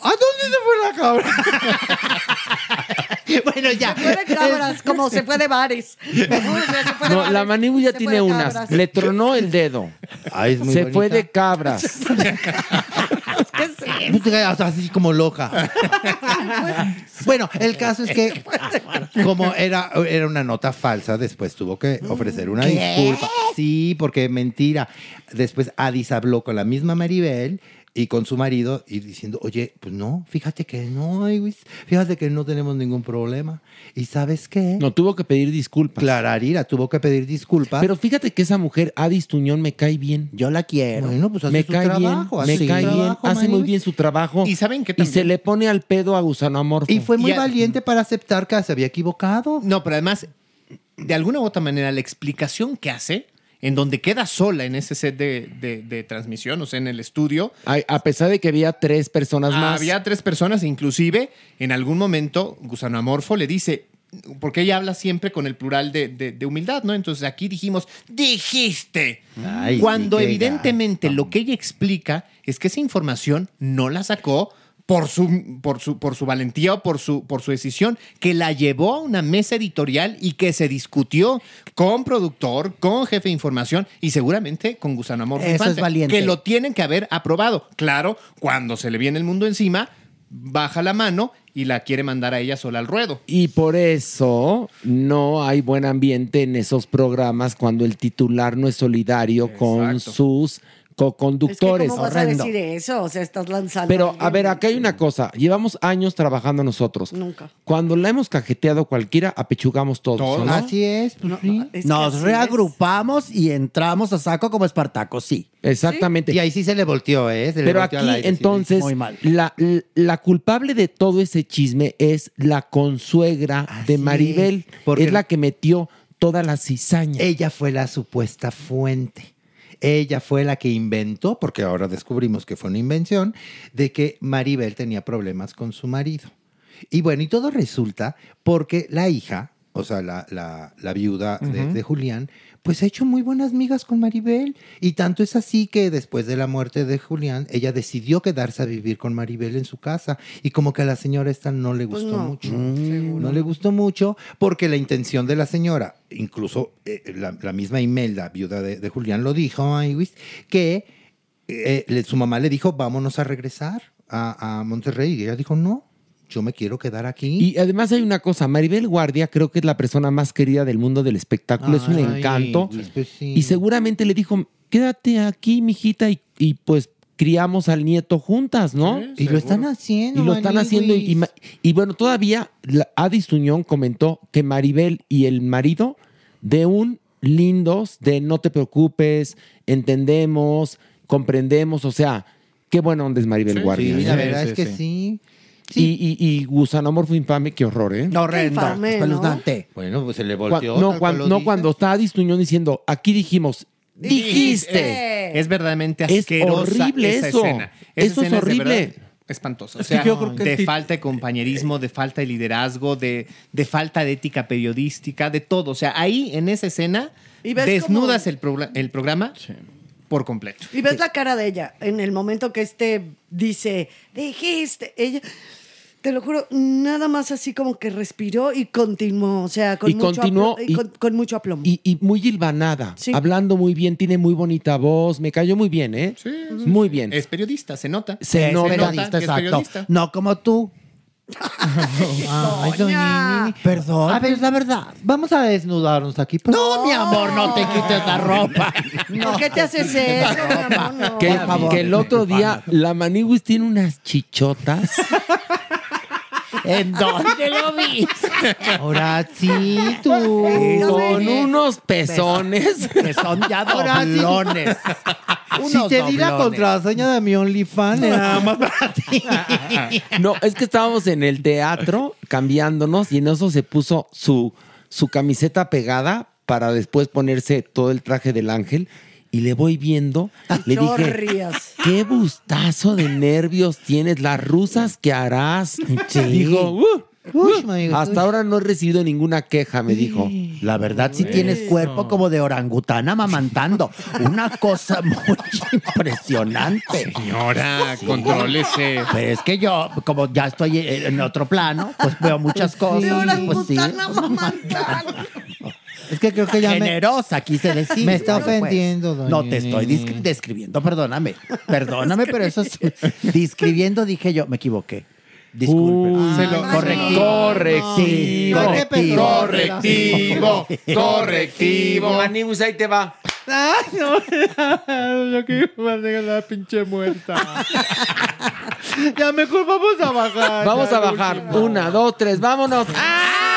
¿A dónde se fue la cabra? bueno, ya. Se fue de cabras, como se fue de bares. O sea, se fue de No, bares, la Manibu ya se tiene fue de unas. cabras. Le tronó el dedo. Ay, es muy Se bonita. fue de cabras. Así como loca. bueno, el caso es que, como era, era una nota falsa, después tuvo que ofrecer una ¿Qué? disculpa. Sí, porque mentira. Después Adis habló con la misma Maribel y con su marido y diciendo, oye, pues no, fíjate que no, fíjate que no tenemos ningún problema. ¿Y sabes qué? No tuvo que pedir disculpas. Clararira tuvo que pedir disculpas. Pero fíjate que esa mujer, Adis Tuñón, me cae bien. Yo la quiero. bueno, pues hace me su cae trabajo, bien, hace me cae bien, trabajo, hace muy bien su trabajo. Y saben que Y también. se le pone al pedo a Gusano Amorfo. Y fue muy Y a- valiente para aceptar que se había equivocado. No, pero además, de alguna u otra manera, la explicación que hace, en donde queda sola en ese set de, de- de transmisión, o sea, en el estudio, Ay, a pesar de que había tres personas más. había tres personas, inclusive en algún momento Gusano Amorfo le dice, porque ella habla siempre con el plural de, de- de humildad, ¿no? Entonces aquí dijimos, dijiste. Ay, Cuando sí, evidentemente lo que ella explica es que esa información no la sacó por su, por su, por su valentía o por su, por su decisión, que la llevó a una mesa editorial y que se discutió con productor, con jefe de información y seguramente con Gusano Amor Eso Infante, es valiente. que lo tienen que haber aprobado. Claro, cuando se le viene el mundo encima, baja la mano y la quiere mandar a ella sola al ruedo. Y por eso no hay buen ambiente en esos programas cuando el titular no es solidario con Exacto. Sus Es que co-conductores. ¿Cómo vas a decir eso? O sea, estás lanzando. Pero, a ver, acá hay una cosa. Llevamos años trabajando nosotros. Nunca. Cuando la hemos cajeteado cualquiera, apechugamos todos. Todos. ¿no? Así es, pues sí. Es que Nos así reagrupamos y entramos a saco como Espartaco, sí. Exactamente. Y ahí sí se le volteó, ¿eh? Se le Pero volteó aquí, al aire, sí. entonces, Muy mal. La, la culpable de todo ese chisme es la consuegra Así de Maribel. es, porque- es la que metió toda la cizaña. Ella fue la supuesta fuente. Ella fue la que inventó, porque ahora descubrimos que fue una invención, de que Maribel tenía problemas con su marido. Y bueno, y todo resulta porque la hija, o sea, la, la- la viuda de, de Julián, pues ha hecho muy buenas migas con Maribel. Y tanto es así que después de la muerte de Julián, ella decidió quedarse a vivir con Maribel en su casa. Y como que a la señora esta no le Pues gustó no, mucho. No le gustó mucho porque la intención de la señora, incluso eh, la, la misma Imelda, viuda de, de Julián, lo dijo que eh, le- su mamá le dijo, vámonos a regresar a, a Monterrey. Y ella dijo, no, yo me quiero quedar aquí. Y además hay una cosa, Maribel Guardia creo que es la persona más querida del mundo del espectáculo, es un encanto. pues sí. Y seguramente le dijo, quédate aquí, mijita, y, y pues criamos al nieto juntas, ¿no? Y lo están haciendo. Y lo están haciendo. Y, y bueno, todavía la- Adis Tuñón comentó que Maribel y el marido de un lindos, de no te preocupes, entendemos, comprendemos, o sea, qué buena onda es Maribel Guardia. Sí, ¿eh? la verdad sí, es que sí. Sí. Y, y, y Gusano Amorfo Infame, qué horror, ¿eh? Horrendo, infame, ¿no? espeluznante. Bueno, pues se le volteó. no, tal cuan- cual lo no cuando está Adis Tuñón diciendo, aquí dijimos, dijiste. Es verdaderamente Es asquerosa horrible esa eso. escena. Esa Eso es escena de horrible. verdad espantosa. O Es que sea, yo creo que de sí. falta de compañerismo, de falta de liderazgo, de, de falta de ética periodística, de todo. O sea, ahí en esa escena desnudas el, progr- el programa por completo. Y ves la cara de ella en el momento que este dice, dijiste, ella, te lo juro, nada más así como que respiró y continuó, o sea, con, Y mucho, continuó aplo- y y- con, con mucho aplomo. Y, y muy hilvanada, hablando muy bien, tiene muy bonita voz, me cayó muy bien, ¿eh? Muy bien. Es periodista, se nota. Se es nota. periodista, exacto. periodista. No como tú. Ay, doña Nini. Perdón. A ver, es la verdad. Vamos a desnudarnos aquí. por No, mi amor, no te quites la ropa. ¿Por qué te haces eso? mi amor? No. Que, Por favor. que el otro día la Maniwis tiene unas chichotas. ¿En dónde lo viste? Ahora sí, tú. Con unos pezones. Que son ya Ahora sí. doblones. Si Unos te di la doblones. contraseña de mi OnlyFans, nada más para ti. No, es que estábamos en el teatro cambiándonos y en eso se puso su, su camiseta pegada para después ponerse todo el traje del ángel. Y le voy viendo, le dije, qué bustazo de nervios tienes, las rusas que harás. Sí. Dijo, "Uh, Uy, uh". amigo, hasta ahora no he recibido ninguna queja, me dijo. La verdad, sí tienes cuerpo como de orangután amamantando. Una cosa muy impresionante. Señora, contrólese. Pero es que yo, como ya estoy en otro plano, pues veo muchas cosas. De pues sí. orangután amamantando. Es que creo que ya me... Generosa, quise decir. Me está Bueno, pues, ofendiendo, doña No te estoy describiendo, perdóname. Perdóname, pero eso es. Describiendo dije yo, me equivoqué. Disculpe. Uy, Se lo- correctivo. Sí, Correctivo. correctivo. correctivo. Maniwis, ahí te va. Ay, no. Yo que iba a dejar la pinche muerta. ya mejor vamos a bajar. Vamos a bajar. Una, dos, tres, vámonos. Ay,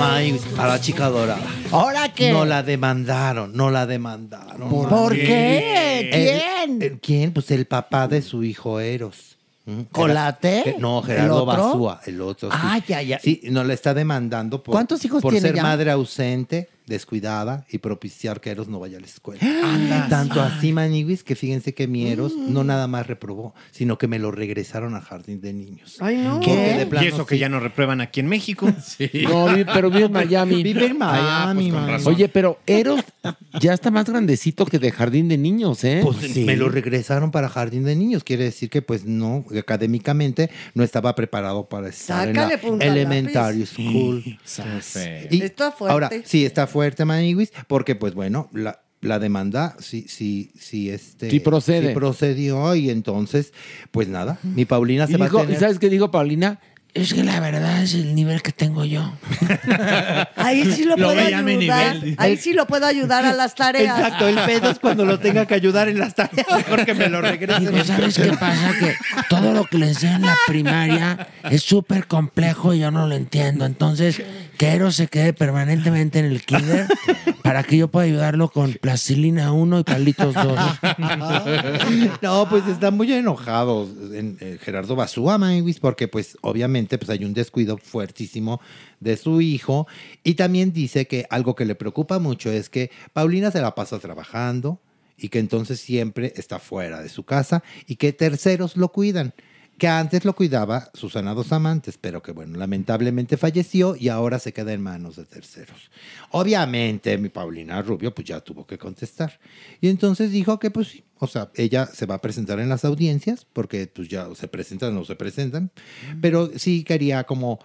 ay, a la chica dorada. ¿Ahora qué? No la demandaron, no la demandaron. ¿Por, qué? ¿Quién? El- el- ¿Quién? Pues el papá de su hijo Eros. ¿Mm? ¿Colate? No, ¿El Gerardo? Basúa, el otro. sí. Ay, ay, ay. Sí, no le está demandando por, ¿Cuántos hijos por tiene ser ya? madre ausente, descuidada y propiciar que Eros no vaya a la escuela. Anda. Tanto así, Maniwis, que fíjense que mi Eros Mm. no nada más reprobó, sino que me lo regresaron a jardín de niños. Ay, no. Y eso que sí. ya no reprueban aquí en México. No, vi- pero vive en Miami. Vive en Ah, Miami, pues razón. Oye, pero Eros ya está más grandecito que de jardín de niños, ¿eh? Pues Sí. me lo regresaron para jardín de niños. Quiere decir que, pues, no, académicamente no estaba preparado para estar en Sácale la punta al elementary lápiz. school. Feo. Y Está fuerte. Ahora, sí, está fuerte, Maniwis, porque, pues, bueno, la, la demanda sí, sí, sí, este... Sí procede. sí procedió y entonces, pues nada, mi Paulina Y se va dijo- a tener... ¿y ¿Sabes qué dijo Paulina? Es que la verdad es el nivel que tengo yo. Ahí sí lo, Lo puedo ayudar. nivel. Ahí sí lo puedo ayudar a las tareas. Exacto, el pedo es cuando lo tenga que ayudar en las tareas porque me lo regresen. Digo, ¿sabes qué pasa? Que todo lo que le enseñan en la primaria es súper complejo y yo no lo entiendo. Entonces, que Eros se quede permanentemente en el kinder para que yo pueda ayudarlo con plastilina 1 y palitos 2. No, pues está muy enojado en, eh, Gerardo Basúa, Maywis, porque pues obviamente pues hay un descuido fuertísimo de su hijo y también dice que algo que le preocupa mucho es que Paulina se la pasa trabajando y que entonces siempre está fuera de su casa y que terceros lo cuidan. Que antes lo cuidaba Susana Dos Amantes, pero que bueno, lamentablemente falleció y ahora se queda en manos de terceros. Obviamente, mi Paulina Rubio, pues ya tuvo que contestar. Y entonces dijo que, pues sí, o sea, ella se va a presentar en las audiencias, porque pues ya se presentan o no se presentan, pero sí quería como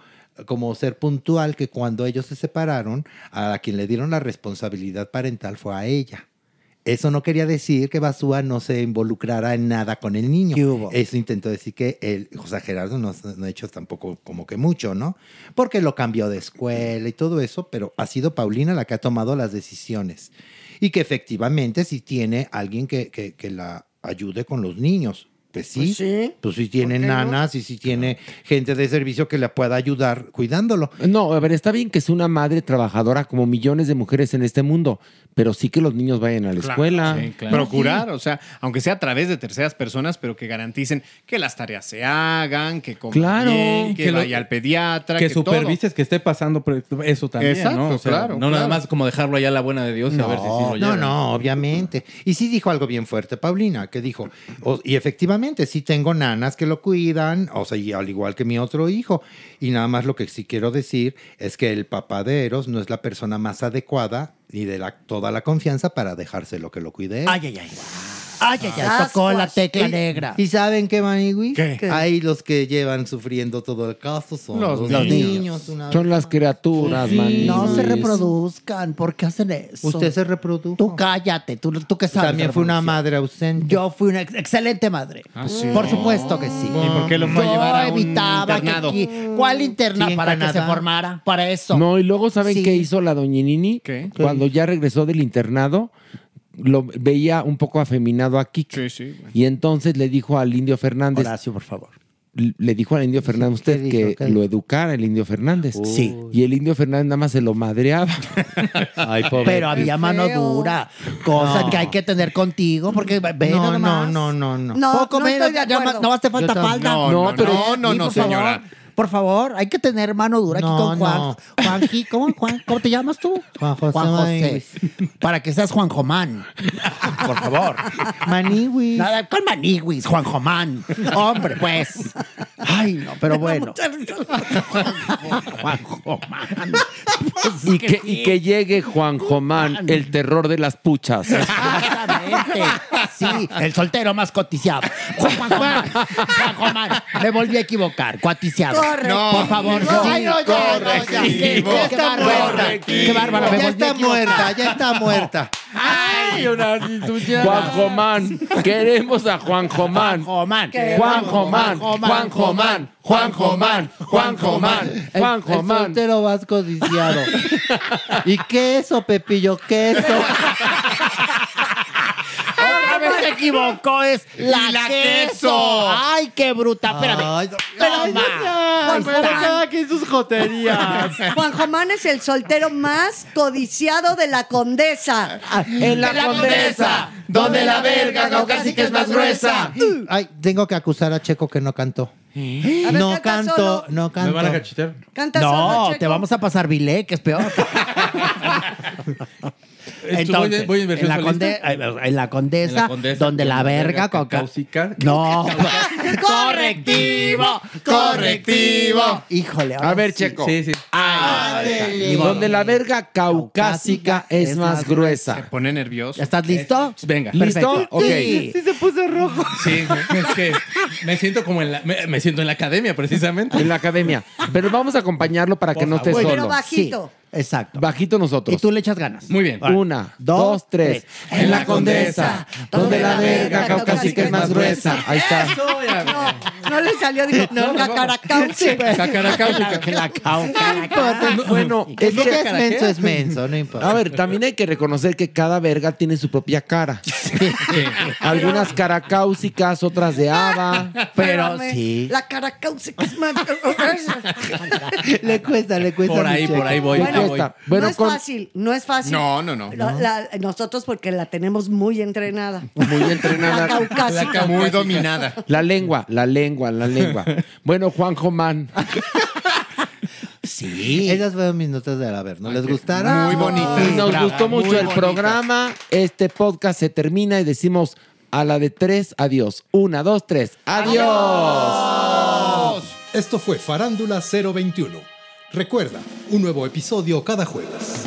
como ser puntual que cuando ellos se separaron, a quien le dieron la responsabilidad parental fue a ella. Eso no quería decir que Basúa no se involucrara en nada con el niño. ¿Qué hubo? Eso intentó decir que el José Gerardo no, no ha hecho tampoco como que mucho, ¿no? Porque lo cambió de escuela y todo eso, pero ha sido Paulina la que ha tomado las decisiones. Y que efectivamente sí tiene alguien que, que- que la ayude con los niños. Pues sí, pues sí, tiene nanas y sí tiene gente de servicio que le pueda ayudar cuidándolo. No, a ver, está bien que sea una madre trabajadora como millones de mujeres en este mundo, pero sí que los niños vayan a la Claro, escuela. sí, claro. Procurar, o sea, aunque sea a través de terceras personas, pero que garanticen que las tareas se hagan, que coman Claro. bien, que, Que lo- vaya al pediatra, que, que, todo. supervises que esté pasando por eso también, Exacto, ¿no? O sea, claro, No nada más como dejarlo allá a la buena de Dios y a ver si sí lo No, lleva. no, obviamente. Y sí dijo algo bien fuerte, Paulina, que dijo, y efectivamente, sí tengo nanas que lo cuidan, o sea, y al igual que mi otro hijo. Y nada más lo que sí quiero decir es que el papá de Eros no es la persona más adecuada ni de la, toda la confianza para dejárselo que lo cuide. Ay, ay, ay. Ay, ay, ay, tocó la tecla negra. ¿Y saben qué, Manigüis? ¿Qué? ¿Qué? Ahí los que llevan sufriendo todo el caso son los, Los niños. niños. una Son las criaturas, Sí. man. No se reproduzcan. ¿Por qué hacen eso? Usted se reprodujo. Tú cállate. ¿Tú, tú qué sabes? También fue una madre ausente. Yo fui una ex- excelente madre. Ah, sí. Por supuesto que sí. ¿Y por qué lo fue a Yo llevar a un evitaba que aquí- ¿Cuál internado? Sí, para que se formara. Para eso. No, y luego ¿saben Sí. qué hizo la doña Nini? ¿Qué? Cuando ya regresó del internado, lo veía un poco afeminado a Kike. Sí, sí. Y entonces le dijo al indio Fernández, Horacio, por favor. le dijo al indio Fernández usted dijo? que ¿Qué lo educara el indio Fernández. Sí. Y el indio Fernández nada más se lo madreaba. Ay, pobre. Pero había mano dura. Cosa No. que hay que tener contigo. Porque ve no, nada no, más. no, no, no. No, Poco no menos, estoy de ya más- no más te falta falda. No, No, no, pero- no, señora. Favor, por favor, hay que tener mano dura aquí No, con Juan. no. Juanji, ¿cómo, Juan, ¿cómo te llamas tú? Juan José Juan José. Para que seas Juan Jomán. Por favor. Maniwis. Nada, con maniwis, Juan Jomán. Hombre, pues. Ay, no, pero bueno. Juan Jomán. y, que, y que llegue Juan Jomán, el terror de las puchas. Exactamente. Sí, el soltero más cotizado. Juan, Juan, Juan, Juan Jomán. Me volví a equivocar. Cotizado. Correcto. Por favor, No, sí. ay, no, ya, Correctivo. Ya está Qué muerta. Qué bárbara. Me Ya está muerta, ya está muerta. Ay, una Juan Jomán, queremos a Juan Jomán. Jomán. Juan Jomán, Juan Jomán, Juan Jomán, Juan Jomán, Juan El Jomán. soltero vas codiciado. ¿Y queso, Pepillo? Queso. Otra vez se equivocó, es la, la queso. queso. Ay, qué bruta. Espérame. Ay, Toma. Juan pero Jomán. cada quien sus joterías. Juan Jomán es el soltero más codiciado de la condesa. En la condesa, donde la verga caucásica es más gruesa. Ay, tengo que acusar a Checo que no cantó. Ver, No canto, solo. no ¿Me van a canto. cachetear? Canta No, te vamos a pasar bilé, que es peor. Voy voy en versión la conde- eh, en la condesa, En la condesa, donde la verga caucásica. No. Correctivo, correctivo. Híjole. ahora A ver, sí. Checo. Sí, sí. Ni modo. Donde la verga caucásica es más gruesa. Se pone nervioso. ¿Estás listo? Venga. ¿Listo? Perfecto. Ok. Sí. Sí se puso rojo. Sí, es que me siento como en la, me, me siento en la academia precisamente. En la academia. Pero vamos a acompañarlo para que no esté favor. Pero solo. bajito. Sí, exacto. Bajito Y nosotros. tú le echas ganas. Muy bien. Una, dos, tres. En la condesa, donde la verga caucásica es más gruesa. Ahí está. No, no le salió, dijo, no, la caracauce. La, la cauca. Bueno, es Lo que es menso es menso, no importa. a ver, también hay que reconocer que cada verga tiene su propia cara. Algunas caracáusicas, otras de haba. Pero sí. La caracauce que es más... le cuesta, le cuesta. Por ahí, por ahí voy. Bueno, no es con- fácil, no es fácil. No, no, no. La- la- nosotros porque la tenemos muy entrenada. muy entrenada. La caucásica. Muy dominada. La lengua, la lengua, la lengua. Bueno, Juan Jomán. Sí. Esas fueron mis notas de la ver, ¿no les gustaron? Muy bonita. Y nos gustó mucho muy el bonitas. programa. Este podcast se termina y decimos a la de tres, adiós. Una, dos, tres. Adiós. Esto fue Farándula 021. Recuerda, un nuevo episodio cada jueves.